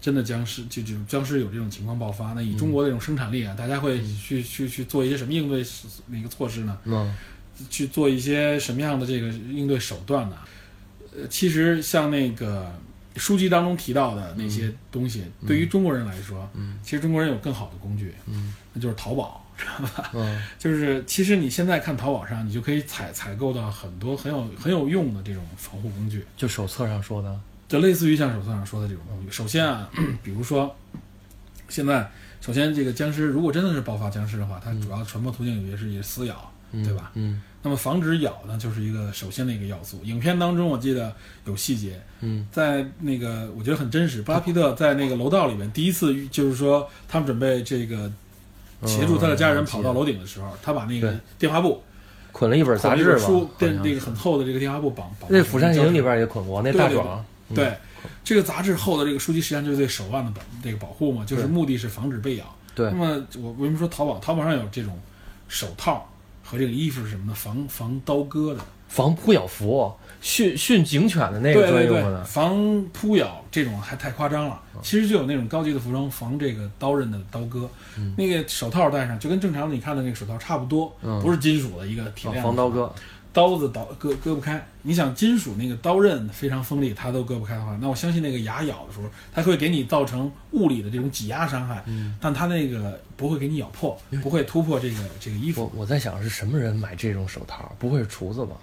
真的僵尸，就就僵尸有这种情况爆发，那以中国的这种生产力啊，大家会去去去做一些什么应对那个措施呢？嗯，去做一些什么样的这个应对手段呢？呃，其实像那个书籍当中提到的那些东西，对于中国人来说，嗯，其实中国人有更好的工具，嗯，那就是淘宝。知道吧？嗯，就是其实你现在看淘宝上，你就可以采采购到很多很有很有用的这种防护工具。就手册上说的，就类似于像手册上说的这种工具。首先啊，比如说，现在首先这个僵尸如果真的是爆发僵尸的话，它主要传播途径也是以撕咬，对吧？嗯。那么防止咬呢，就是一个首先的一个要素。影片当中我记得有细节，嗯，在那个我觉得很真实。布拉皮特在那个楼道里面第一次就是说他们准备这个。协助他的家人跑到楼顶的时候，他把那个电话簿捆了一本杂志书，电那个很厚的这个电话簿绑绑。那《釜山行》里边也捆过那大壮，对，这个杂志厚的这个书籍实际上就是对手腕的保这个保护嘛，就是目的是防止被咬。对那，么我为什么说淘宝？淘宝上有这种手套和这个衣服是什么呢？防防刀割的。防扑咬服，训训警犬的那个对对对，专用的，防扑咬这种还太夸张了。其实就有那种高级的服装防这个刀刃的刀割，嗯那个手套戴上就跟正常的你看的那个手套差不多，嗯不是金属的一个铁防链子防刀割，刀子刀割割不开。你想金属那个刀刃非常锋利，它都割不开的话，那我相信那个牙咬的时候，它会给你造成物理的这种挤压伤害，嗯但它那个不会给你咬破，不会突破这个这个衣服。我我在想是什么人买这种手套？不会是厨子吧？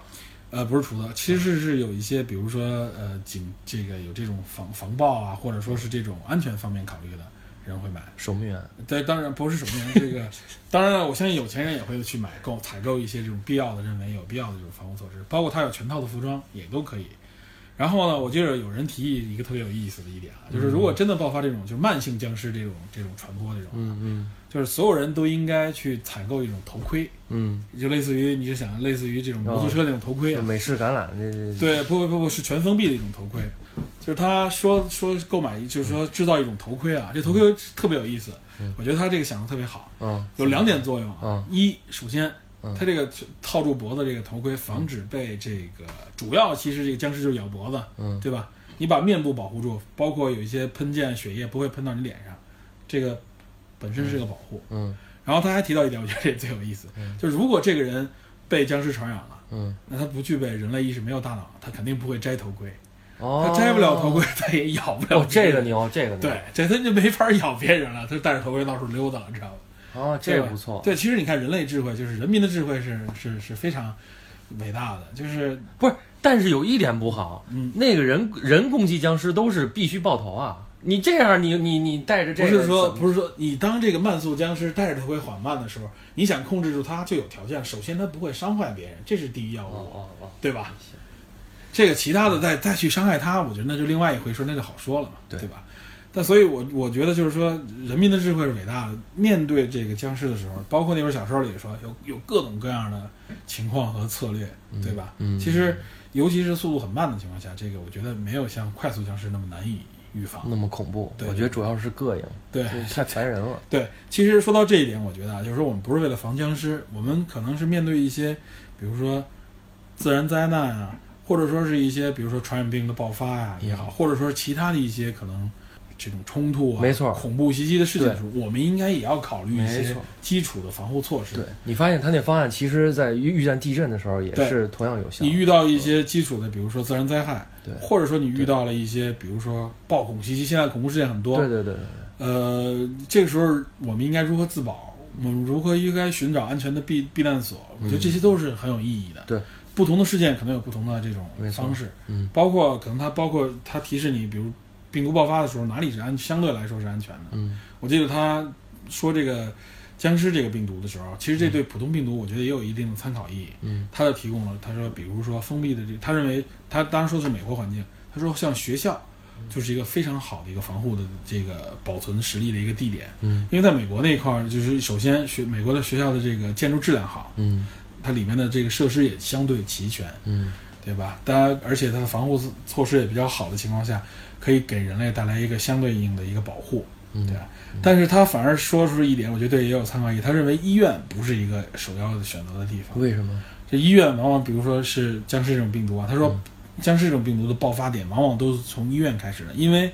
呃，不是厨子，其实是有一些，比如说呃警这个有这种防防爆啊，或者说是这种安全方面考虑的人会买。守门员，对，当然不是守门员，这个当然了，我相信有钱人也会去买购采购一些这种必要的，认为有必要的这种防护措施，包括他有全套的服装也都可以。然后呢，我记得有人提议一个特别有意思的一点啊，就是如果真的爆发这种就是慢性僵尸这种这种传播这种，嗯嗯就是所有人都应该去采购一种头盔，嗯，就类似于你就想类似于这种摩托车那种头盔美式橄榄这这，对，不不不不是全封闭的一种头盔，就是他说说购买，就是说制造一种头盔啊，这头盔特别有意思，我觉得他这个想的特别好，嗯有两点作用啊嗯。一，首先嗯，它这个套住脖子这个头盔，防止被这个主要其实这个僵尸就是咬脖子，嗯。对吧？你把面部保护住，包括有一些喷溅血液不会喷到你脸上，这个本身是个保护。嗯然后他还提到一点，我觉得这最有意思，就是如果这个人被僵尸传染了。嗯，那他不具备人类意识，没有大脑，他肯定不会摘头盔。哦，他摘不了头盔，他也咬不了哦，这个牛，这个牛，对，这他就没法咬别人了，他就戴着头盔到处溜达了，知道吗？哦，这个不错，对，其实你看人类智慧，就是人民的智慧是是是非常伟大的，就是不是，但是有一点不好，嗯那个人人攻击僵尸都是必须爆头啊！你这样，你你你带着这个，不是说不是说你当这个慢速僵尸带着它会缓慢的时候，你想控制住它，就有条件。首先，它不会伤害别人，这是第一要务，哦哦哦，对吧？这个其他的再再去伤害它，我觉得那就另外一回事，那就好说了嘛，对吧？但所以我，我觉得就是说，人民的智慧是伟大的。面对这个僵尸的时候，包括那本小说里说，有有各种各样的情况和策略，对吧？嗯其实，尤其是速度很慢的情况下，这个我觉得没有像快速僵尸那么难以预防。那么恐怖，对我觉得主要是膈应，对太烦人了。对，其实说到这一点，我觉得啊，就是说我们不是为了防僵尸，我们可能是面对一些，比如说自然灾难啊，或者说是一些，比如说传染病的爆发呀、也好，或者说其他的一些可能这种冲突啊，没错。恐怖袭击的事情的时候，我们应该也要考虑一些基础的防护措施。对你发现他那方案，其实在遇遇见地震的时候也是同样有效。你遇到一些基础的，比如说自然灾害，对。或者说你遇到了一些，比如说暴恐袭击，现在恐怖事件很多，对对对对呃，这个时候我们应该如何自保？我们如何应该寻找安全的避避难所？我觉得这些都是很有意义的。对，不同的事件可能有不同的这种方式，嗯。包括可能它包括它提示你，比如病毒爆发的时候哪里是安相对来说是安全的。嗯我记得他说这个僵尸这个病毒的时候，其实这对普通病毒我觉得也有一定的参考意义。嗯他就提供了，他说，比如说封闭的这，他认为他当然说的是美国环境，他说像学校就是一个非常好的一个防护的这个保存实力的一个地点，嗯因为在美国那一块儿，就是首先学美国的学校的这个建筑质量好，嗯它里面的这个设施也相对齐全，嗯对吧？当然，而且它的防护措施也比较好的情况下，可以给人类带来一个相对应的一个保护，嗯对吧？但是他反而说出一点，我觉得也有参考意义。他认为医院不是一个首要的选择的地方。为什么？这医院往往，比如说是僵尸这种病毒啊，他说，僵尸这种病毒的爆发点往往都是从医院开始的，因为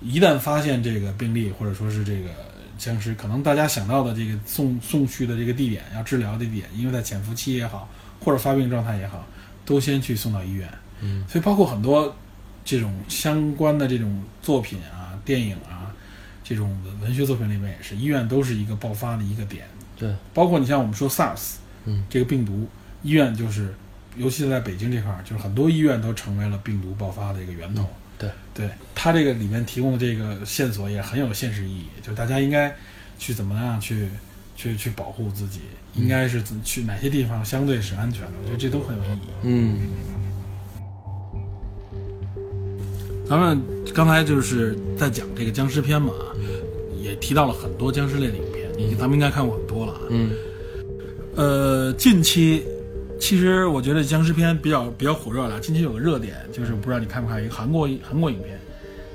一旦发现这个病例或者说是这个僵尸，可能大家想到的这个送送去的这个地点，要治疗的地点，因为在潜伏期也好，或者发病状态也好，都先去送到医院。嗯所以包括很多这种相关的这种作品啊、电影啊，这种文文学作品里面也是，医院都是一个爆发的一个点。对，包括你像我们说 SARS，嗯这个病毒，医院就是，尤其是在北京这块儿，就是很多医院都成为了病毒爆发的一个源头。对，对，它这个里面提供的这个线索也很有现实意义，就是大家应该去怎么样去去去保护自己，应该是怎去哪些地方相对是安全的，我觉得这都很有意义。嗯咱们刚才就是在讲这个僵尸片嘛，也提到了很多僵尸类的影片，你咱们应该看过很多了啊。嗯呃，近期其实我觉得僵尸片比较比较火热了。近期有个热点，就是不知道你看不看一个韩国韩国影片，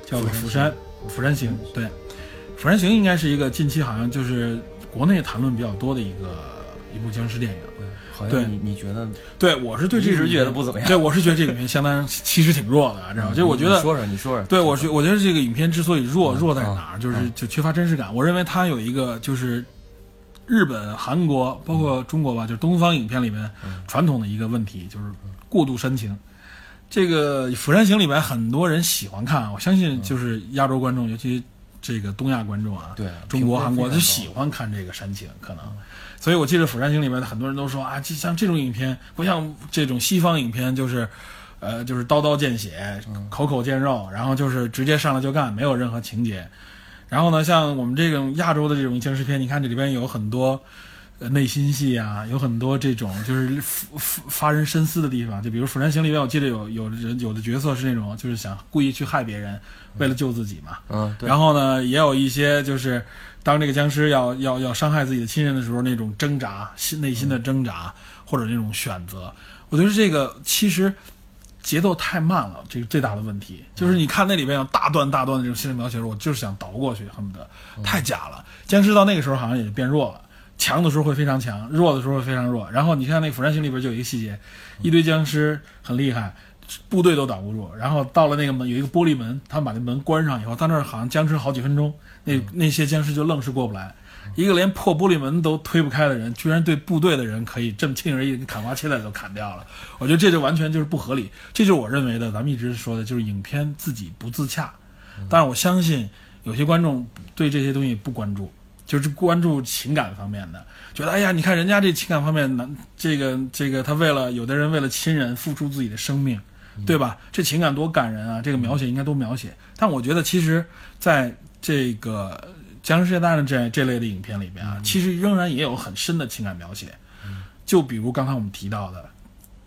叫《釜山釜山行》。对，《釜山行》应该是一个近期好像就是国内谈论比较多的一个一部僵尸电影。好像你你觉得？对，我是对这一直觉得不怎么样。对，我是觉得这个影片相当其实挺弱的，知道吗？就我觉得，说说你说说。对，我觉我觉得这个影片之所以弱，弱在哪儿？就是就缺乏真实感。我认为它有一个就是日本、韩国，包括中国吧，就是东方影片里面传统的一个问题，就是过度煽情。这个《釜山行》里面很多人喜欢看，我相信就是亚洲观众，尤其这个东亚观众啊，对中国、韩国，他喜欢看这个煽情，可能。所以，我记得《釜山行》里面的很多人都说啊，就像这种影片，不像这种西方影片，就是，呃，就是刀刀见血，口口见肉，然后就是直接上来就干，没有任何情节。然后呢，像我们这种亚洲的这种僵尸片，你看这里边有很多内心戏啊，有很多这种就是发发人深思的地方。就比如《釜山行》里面，我记得有有人有的角色是那种就是想故意去害别人，为了救自己嘛。嗯。然后呢，也有一些就是。当这个僵尸要要要伤害自己的亲人的时候，那种挣扎、心内心的挣扎，或者那种选择，我觉得这个其实节奏太慢了。这个最大的问题就是，你看那里边有大段大段的这种心理描写，我就是想倒过去，恨不得太假了。僵尸到那个时候好像也就变弱了，强的时候会非常强，弱的时候会非常弱。然后你看那《釜山行》里边就有一个细节，一堆僵尸很厉害，部队都挡不住。然后到了那个门，有一个玻璃门，他们把那门关上以后，到那儿好像僵持好几分钟。那那些僵尸就愣是过不来，一个连破玻璃门都推不开的人，居然对部队的人可以这么轻而易举，砍瓜切菜都砍掉了。我觉得这就完全就是不合理，这就是我认为的，咱们一直说的就是影片自己不自洽。但是我相信有些观众对这些东西不关注，就是关注情感方面的，觉得哎呀，你看人家这情感方面，难这个这个他为了有的人为了亲人付出自己的生命，对吧？这情感多感人啊！这个描写应该多描写。但我觉得其实，在这个《僵尸世界大战》这这类的影片里边啊，其实仍然也有很深的情感描写。就比如刚才我们提到的，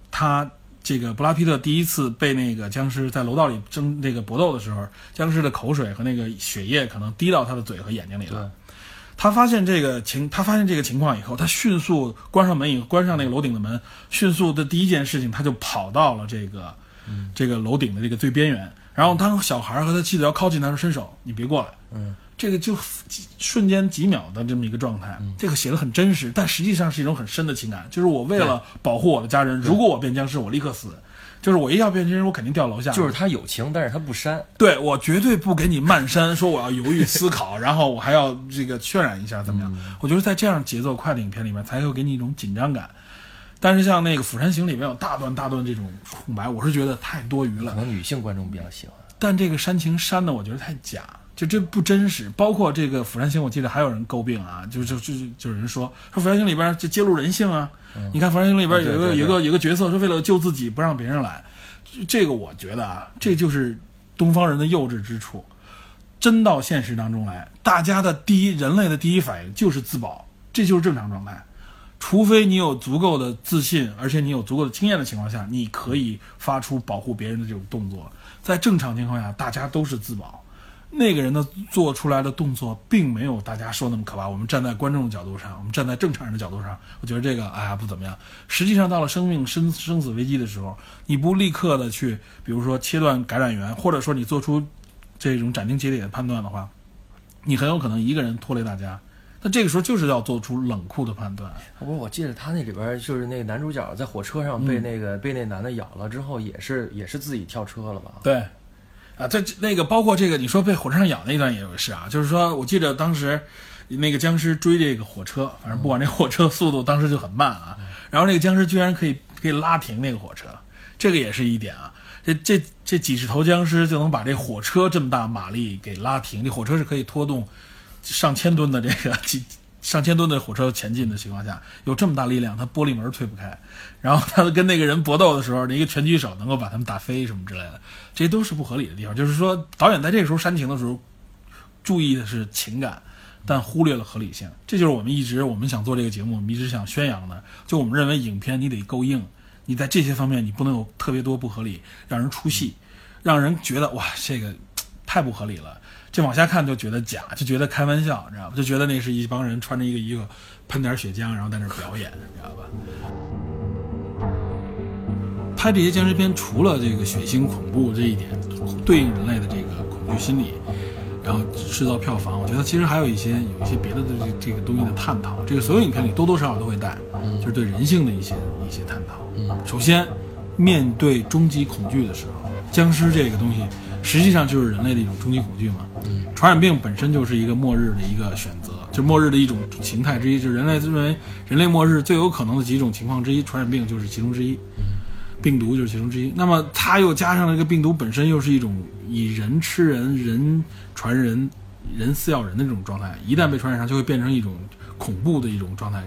他这个布拉皮特第一次被那个僵尸在楼道里争那个搏斗的时候，僵尸的口水和那个血液可能滴到他的嘴和眼睛里了。他发现这个情，他发现这个情况以后，他迅速关上门，以关上那个楼顶的门，迅速的第一件事情，他就跑到了这个这个楼顶的这个最边缘。然后当小孩和他妻子要靠近他时，伸手，你别过来。嗯，这个就瞬间几秒的这么一个状态，这个写的很真实，但实际上是一种很深的情感。就是我为了保护我的家人，如果我变僵尸，我立刻死。就是我一要变僵尸，我肯定掉楼下。就是他有情，但是他不删。对我绝对不给你慢删，说我要犹豫思考，然后我还要这个渲染一下怎么样？我觉得在这样节奏快的影片里面，才会给你一种紧张感。但是像那个《釜山行》里面有大段大段这种空白，我是觉得太多余了。可能女性观众比较喜欢。但这个煽情煽的，我觉得太假，就这不真实。包括这个《釜山行》，我记得还有人诟病啊，就就就就有人说说《釜山行》里边就揭露人性啊。你看《釜山行》里边有一个有个有个角色是为了救自己不让别人来，这个我觉得啊，这就是东方人的幼稚之处。真到现实当中来，大家的第一人类的第一反应就是自保，这就是正常状态。除非你有足够的自信，而且你有足够的经验的情况下，你可以发出保护别人的这种动作。在正常情况下，大家都是自保。那个人的做出来的动作，并没有大家说那么可怕。我们站在观众的角度上，我们站在正常人的角度上，我觉得这个哎呀不怎么样。实际上，到了生命生生死危机的时候，你不立刻的去，比如说切断感染源，或者说你做出这种斩钉截铁的判断的话，你很有可能一个人拖累大家。那这个时候就是要做出冷酷的判断。不是，我记得他那里边就是那个男主角在火车上被那个被那男的咬了之后，也是也是自己跳车了吧？对，啊，这那个包括这个你说被火车上咬那一段也有事啊，就是说我记得当时那个僵尸追这个火车，反正不管那火车速度当时就很慢啊，然后那个僵尸居然可以可以拉停那个火车，这个也是一点啊。这这这几十头僵尸就能把这火车这么大马力给拉停，这火车是可以拖动。上千吨的这个 几上千吨的火车前进的情况下，有这么大力量，它玻璃门推不开。然后他跟那个人搏斗的时候，一个拳击手能够把他们打飞什么之类的，这些都是不合理的地方。就是说，导演在这个时候煽情的时候，注意的是情感，但忽略了合理性。这就是我们一直我们想做这个节目，我们一直想宣扬的。就我们认为，影片你得够硬，你在这些方面你不能有特别多不合理，让人出戏，让人觉得哇，这个太不合理了。这往下看就觉得假，就觉得开玩笑，你知道吧？就觉得那是一帮人穿着一个衣服，喷点血浆，然后在那表演，你知道吧？拍这些僵尸片，除了这个血腥恐怖这一点对应人类的这个恐惧心理，然后制造票房，我觉得其实还有一些有一些别的的这这个东西的探讨。这个所有影片里多多少少都会带，就是对人性的一些一些探讨。首先，面对终极恐惧的时候，僵尸这个东西实际上就是人类的一种终极恐惧嘛。嗯传染病本身就是一个末日的一个选择，就末日的一种形态之一，就是人类认为人类末日最有可能的几种情况之一，传染病就是其中之一，病毒就是其中之一。那么它又加上了这个病毒本身又是一种以人吃人、人传人、人饲咬人的这种状态，一旦被传染上，就会变成一种恐怖的一种状态，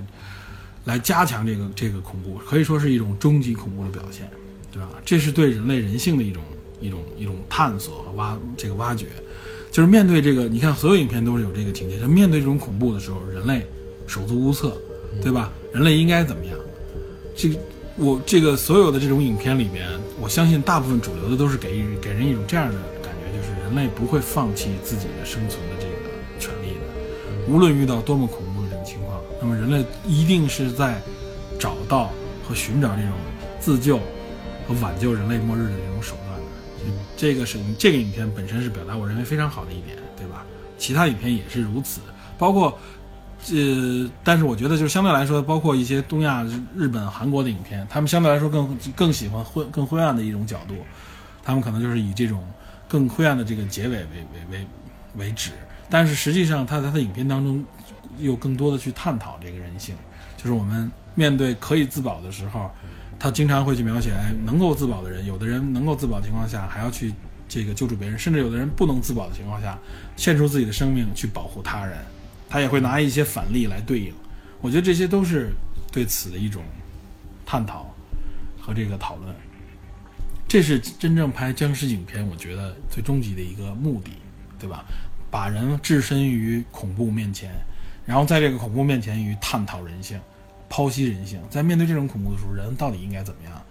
来加强这个这个恐怖，可以说是一种终极恐怖的表现，对吧？这是对人类人性的一种一种一种探索和挖这个挖掘。就是面对这个，你看所有影片都是有这个情节，就面对这种恐怖的时候，人类手足无措，对吧？人类应该怎么样？这个我这个所有的这种影片里面，我相信大部分主流的都是给给人一种这样的感觉，就是人类不会放弃自己的生存的这个权利的，无论遇到多么恐怖的这种情况，那么人类一定是在找到和寻找这种自救和挽救人类末日的这种手段。这个是这个影片本身是表达我认为非常好的一点，对吧？其他影片也是如此，包括，呃，但是我觉得就是相对来说，包括一些东亚、日本、韩国的影片，他们相对来说更更喜欢昏更灰暗的一种角度，他们可能就是以这种更灰暗的这个结尾为为为为止。但是实际上，他在他的影片当中又更多的去探讨这个人性，就是我们面对可以自保的时候。他经常会去描写，哎，能够自保的人，有的人能够自保的情况下，还要去这个救助别人，甚至有的人不能自保的情况下，献出自己的生命去保护他人，他也会拿一些反例来对应。我觉得这些都是对此的一种探讨和这个讨论。这是真正拍僵尸影片，我觉得最终极的一个目的，对吧？把人置身于恐怖面前，然后在这个恐怖面前与探讨人性。剖析人性，在面对这种恐怖的时候，人到底应该怎么样？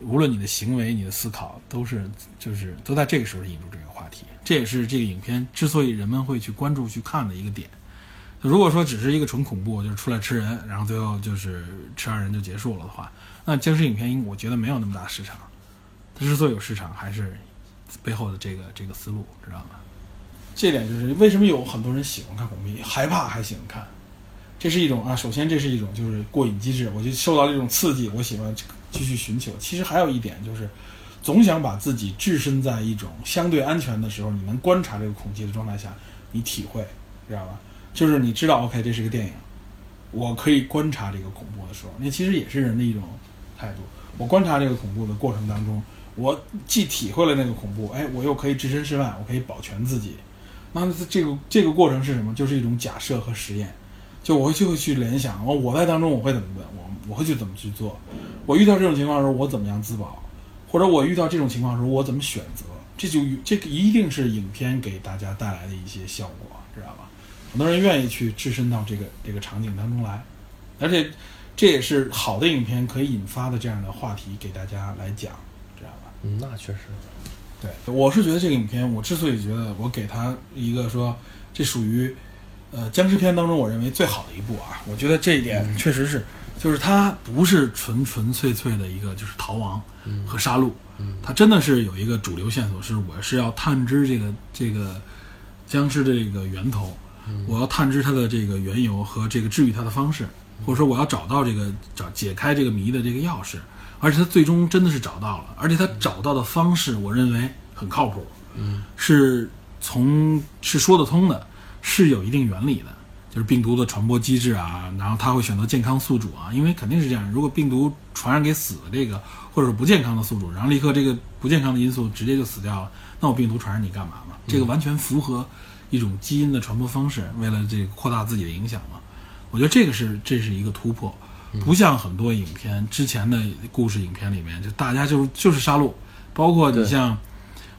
无论你的行为、你的思考，都是就是都在这个时候引入这个话题。这也是这个影片之所以人们会去关注、去看的一个点。如果说只是一个纯恐怖，就是出来吃人，然后最后就是吃完人就结束了的话，那僵尸影片我觉得没有那么大市场。它之所以有市场，还是背后的这个这个思路，知道吗？这点就是为什么有很多人喜欢看恐怖片，害怕还喜欢看。这是一种啊，首先这是一种就是过瘾机制，我就受到这种刺激，我喜欢继续寻求。其实还有一点就是，总想把自己置身在一种相对安全的时候，你能观察这个恐惧的状态下，你体会，知道吧？就是你知道，OK，这是个电影，我可以观察这个恐怖的时候，那其实也是人的一种态度。我观察这个恐怖的过程当中，我既体会了那个恐怖，哎，我又可以置身事外，我可以保全自己。那这个这个过程是什么？就是一种假设和实验。就我会就会去联想，我我在当中我会怎么问？我我会去怎么去做？我遇到这种情况的时候，我怎么样自保？或者我遇到这种情况的时候，我怎么选择？这就这个一定是影片给大家带来的一些效果，知道吧？很多人愿意去置身到这个这个场景当中来，而且这也是好的影片可以引发的这样的话题给大家来讲，知道吧？嗯，那确实。对，我是觉得这个影片，我之所以觉得我给他一个说，这属于。呃，僵尸片当中，我认为最好的一部啊，我觉得这一点确实是，就是它不是纯纯粹粹的一个就是逃亡和杀戮，它真的是有一个主流线索，是我是要探知这个这个僵尸的这个源头，我要探知它的这个缘由和这个治愈它的方式，或者说我要找到这个找解开这个谜的这个钥匙，而且他最终真的是找到了，而且他找到的方式，我认为很靠谱，嗯。是从是说得通的。是有一定原理的，就是病毒的传播机制啊，然后他会选择健康宿主啊，因为肯定是这样。如果病毒传染给死的这个，或者是不健康的宿主，然后立刻这个不健康的因素直接就死掉了，那我病毒传染你干嘛嘛？这个完全符合一种基因的传播方式，为了这个扩大自己的影响嘛。我觉得这个是这是一个突破，不像很多影片之前的故事影片里面，就大家就就是杀戮，包括你像。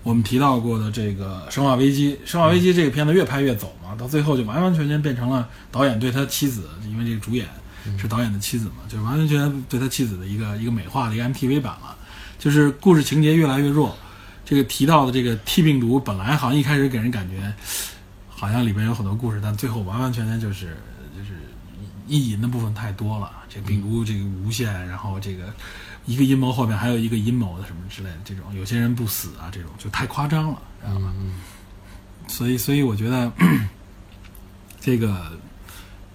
我们提到过的这个《生化危机》，《生化危机》这个片子越拍越走嘛，到最后就完完全全变成了导演对他妻子，因为这个主演是导演的妻子嘛，就完完全全对他妻子的一个一个美化的一个 MTV 版了。就是故事情节越来越弱，这个提到的这个 T 病毒本来好像一开始给人感觉好像里边有很多故事，但最后完完全全就是就是意淫的部分太多了。这病毒这个无限，然后这个一个阴谋后面还有一个阴谋的什么之类的这种，有些人不死啊，这种就太夸张了，知道吧？所以，所以我觉得 这个，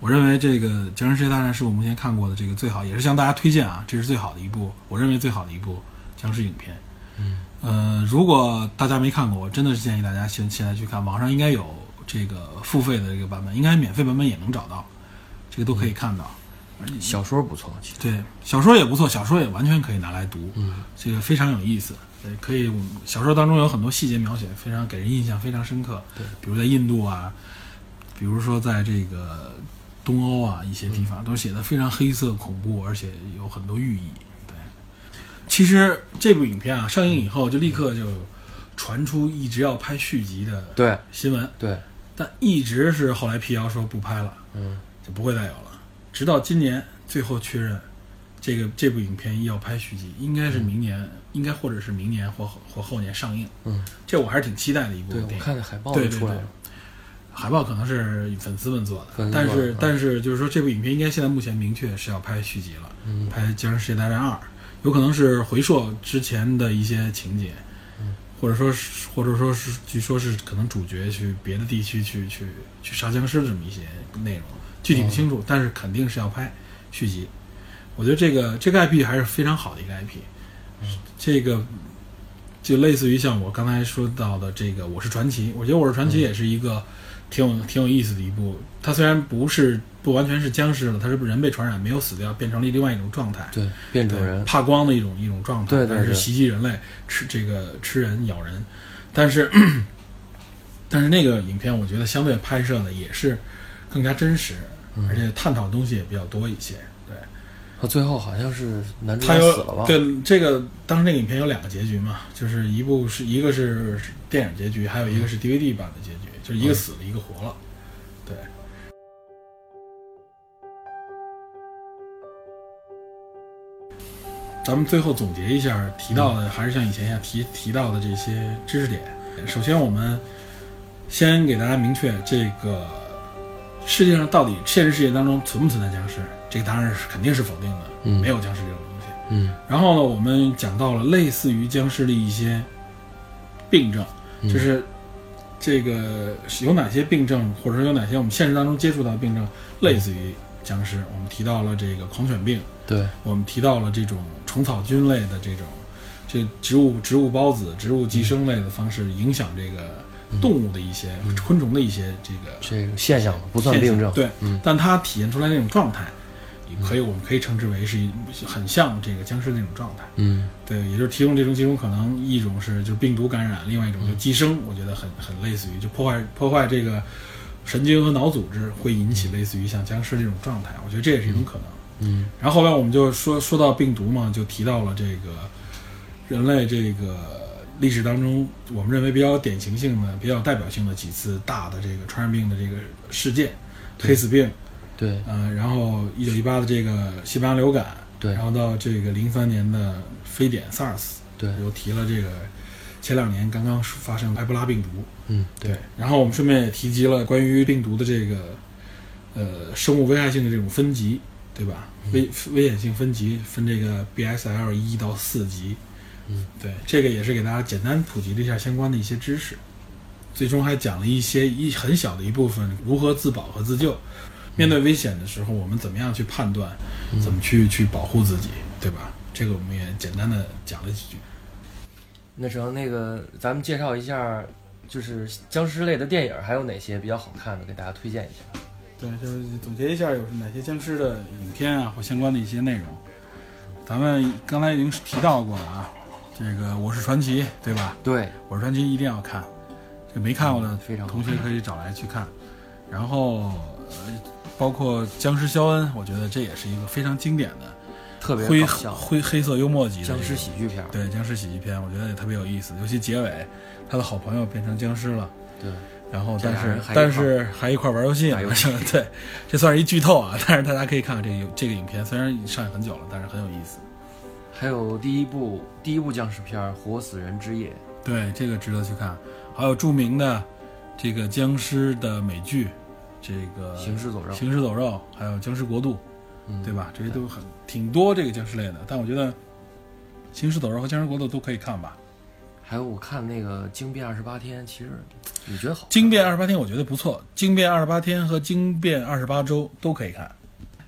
我认为这个《僵尸世界大战》是我目前看过的这个最好，也是向大家推荐啊，这是最好的一部，我认为最好的一部僵尸影片。嗯，呃，如果大家没看过，我真的是建议大家现现在去看，网上应该有这个付费的这个版本，应该免费版本也能找到，这个都可以看到。小说不错，其实对，小说也不错，小说也完全可以拿来读，嗯，这个非常有意思。对，可以，小说当中有很多细节描写，非常给人印象非常深刻。对，比如在印度啊，比如说在这个东欧啊一些地方，都写的非常黑色恐怖，而且有很多寓意。对，其实这部影片啊上映以后，就立刻就传出一直要拍续集的对新闻，对，但一直是后来辟谣说不拍了，嗯就不会再有了。直到今年最后确认，这个这部影片要拍续集，应该是明年，应该或者是明年或或后年上映。嗯，这我还是挺期待的一部对，电影。我看那海报对对对就出来了，海报可能是粉丝们做的，但是嗯但是就是说这部影片应该现在目前明确是要拍续集了，嗯拍《僵尸世界大战二》，有可能是回溯之前的一些情节，嗯或者说是或者说是据说是可能主角去别的地区去去去杀僵尸的这么一些内容，具体不清楚，嗯但是肯定是要拍续集。我觉得这个这个 IP 还是非常好的一个 IP，、这嗯。个就类似于像我刚才说到的这个《我是传奇》，我觉得《我是传奇》嗯。也是一个挺有挺有意思的一部。它虽然不是不完全是僵尸了，它是人被传染没有死掉，变成了另外一种状态，对，变种人，怕光的一种一种状态，对对对但是袭击人类，吃这个吃人咬人，但是 但是那个影片我觉得相对拍摄的也是更加真实，嗯而且探讨的东西也比较多一些。对，他最后好像是男主死了吧？对这个当时那个影片有两个结局嘛，就是一部是一个是电影结局，还有一个是 DVD 版的结局，就是一个死了，一个活了。对。咱们最后总结一下，提到的还是像以前一样提提到的这些知识点。首先，我们先给大家明确这个世界上到底现实世界当中存不存在僵尸？这个当然是肯定是否定的，嗯没有僵尸这种东西。嗯然后呢，我们讲到了类似于僵尸的一些病症，嗯就是这个有哪些病症，或者说有哪些我们现实当中接触到的病症类似于僵尸。我们提到了这个狂犬病，对，我们提到了这种虫草菌类的这种这植物植物孢子、植物寄生类的方式影响这个动物的一些、昆虫的一些这个这个现象不算病症，对，嗯。但它体现出来那种状态，也可以我们可以称之为是一很像这个僵尸那种状态。嗯。对，也就是提供这种几种可能，一种是就是病毒感染，另外一种就寄生，我觉得很很类似于就破坏破坏这个神经和脑组织，会引起类似于像僵尸这种状态，我觉得这也是一种可能。嗯。然后后来我们就说说到病毒嘛，就提到了这个人类这个历史当中，我们认为比较典型性的、比较代表性的几次大的这个传染病的这个事件，黑死病，对。嗯、然后一九一八的这个西班牙流感，对。然后到这个零三年的非典 SARS，对。又提了这个前两年刚刚发生埃博拉病毒，嗯对，然后我们顺便也提及了关于病毒的这个呃生物危害性的这种分级，对吧？危危险性分级分这个 BSL 一到四级，嗯，对，这个也是给大家简单普及了一下相关的一些知识，最终还讲了一些一很小的一部分如何自保和自救。面对危险的时候，我们怎么样去判断，怎么去去保护自己，对吧？这个我们也简单的讲了几句。那成那个咱们介绍一下，就是僵尸类的电影还有哪些比较好看的，给大家推荐一下。对，就是总结一下有哪些僵尸的影片啊，或相关的一些内容。咱们刚才已经提到过了啊，这个《我是传奇》，对吧？对，《我是传奇》一定要看，这没看过的嗯非常同学可以找来去看。然后，呃，包括《僵尸肖恩》，我觉得这也是一个非常经典的特别灰灰黑色幽默级的僵尸喜剧片儿。对僵尸喜剧片，我觉得也特别有意思。尤其结尾，他的好朋友变成僵尸了。对，然后，但是但是还一块儿玩游戏 对，这算是一剧透啊。但是大家可以看看这个这个影片，虽然上映很久了，但是很有意思。还有第一部第一部僵尸片《活死人之夜》，对，这个值得去看。还有著名的这个僵尸的美剧，这个《行尸走肉》。行尸走肉，还有僵尸国度，嗯对吧？这些都很挺多这个僵尸类的。但我觉得行尸走肉》和《僵尸国度》都可以看吧。还有我看那个《惊变二十八天》，其实你觉得好？惊变二十八天我觉得不错，《惊变二十八天》和《惊变二十八周》都可以看，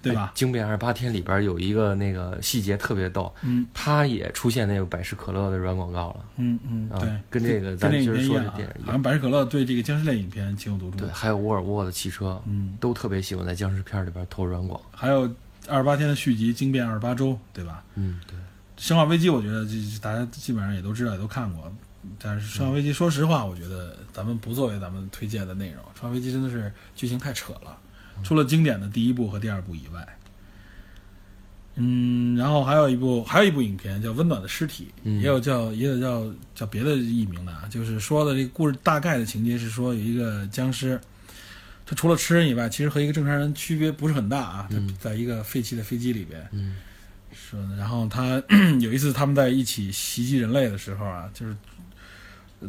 对吧？惊变二十八天》里边有一个那个细节特别逗，嗯它也出现那个百事可乐的软广告了。嗯嗯，啊对，跟这个咱今儿说的电影好像百事可乐对这个僵尸类影片情有独钟。对，，还有沃尔沃的汽车，嗯，都特别喜欢在僵尸片里边投软广。还有二十八天的续集《惊变二十八周》，对吧？嗯，对。《生化危机》我觉得这这大家基本上也都知道，也都看过。但是《生化危机》说实话，我觉得咱们不作为咱们推荐的内容，《生化危机》真的是剧情太扯了，除了经典的第一部和第二部以外。嗯，然后还有一部，还有一部影片叫《温暖的尸体》，嗯。也有叫也有叫叫别的译名的啊，就是说的这个故事大概的情节是说有一个僵尸，他除了吃人以外，其实和一个正常人区别不是很大啊，他嗯在一个废弃的飞机里边，嗯。说，然后他 有一次他们在一起袭击人类的时候啊，就是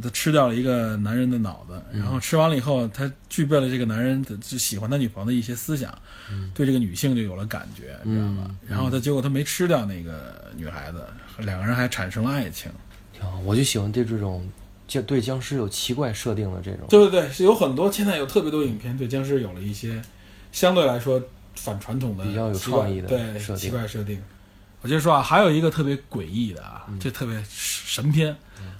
他吃掉了一个男人的脑子，嗯然后吃完了以后，他具备了这个男人的就喜欢他女朋友的一些思想，嗯对这个女性就有了感觉，你知道吧？嗯然后他结果他没吃掉那个女孩子，两个人还产生了爱情。挺好。我就喜欢对这种就对僵尸有奇怪设定的这种。对对对，是有很多现在有特别多影片对僵尸有了一些相对来说反传统的比较有创意的对奇怪设定。我接着说啊，还有一个特别诡异的啊，嗯这特别神片，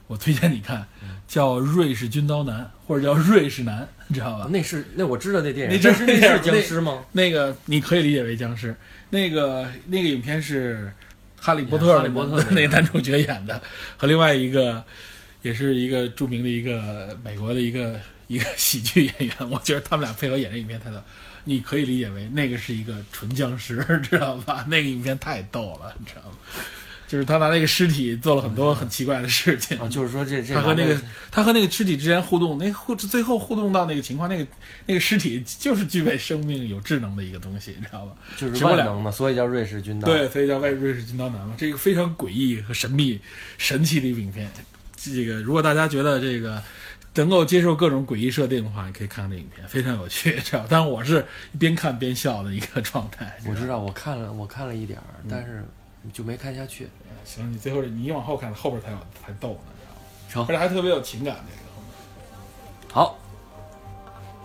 我推荐你看，叫《瑞士军刀男》或者叫《瑞士男》，你知道吧？那是那我知道那电影，那这是那是僵尸吗？那个你可以理解为僵尸。那个那个影片是哈利波特那个男主角演的，和另外一个也是一个著名的一个美国的一个一个喜剧演员。我觉得他们俩配合演这影片太逗，你可以理解为那个是一个纯僵尸，知道吧？那个影片太逗了，你知道吗？就是他拿那个尸体做了很多很奇怪的事情啊，就是说这这他和那个他和那个尸体之间互动，那互最后互动到那个情况，那个那个尸体就是具备生命、有智能的一个东西，你知道吧？就是直播两万能嘛，所以叫瑞士军刀。对，所以叫外瑞士军刀男嘛，这个非常诡异和神秘、神奇的一个影片。这个如果大家觉得这个能够接受各种诡异设定的话，你可以看看这影片，非常有趣，知道？但是我是边看边笑的一个状态。我知道，我看了，我看了一点儿，嗯但是就没看下去。行，你最后你往后看，后边才有才逗呢，知道吗？成而且还特别有情感，这个。好。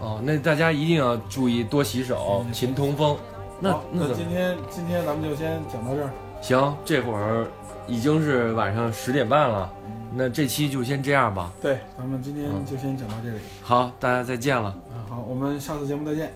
哦，那大家一定要注意多洗手，嗯勤通风。那好那今天今天咱们就先讲到这儿。行？这会儿已经是晚上十点半了，嗯那这期就先这样吧。对，咱们今天嗯就先讲到这里。好，大家再见了。嗯，好，我们下次节目再见。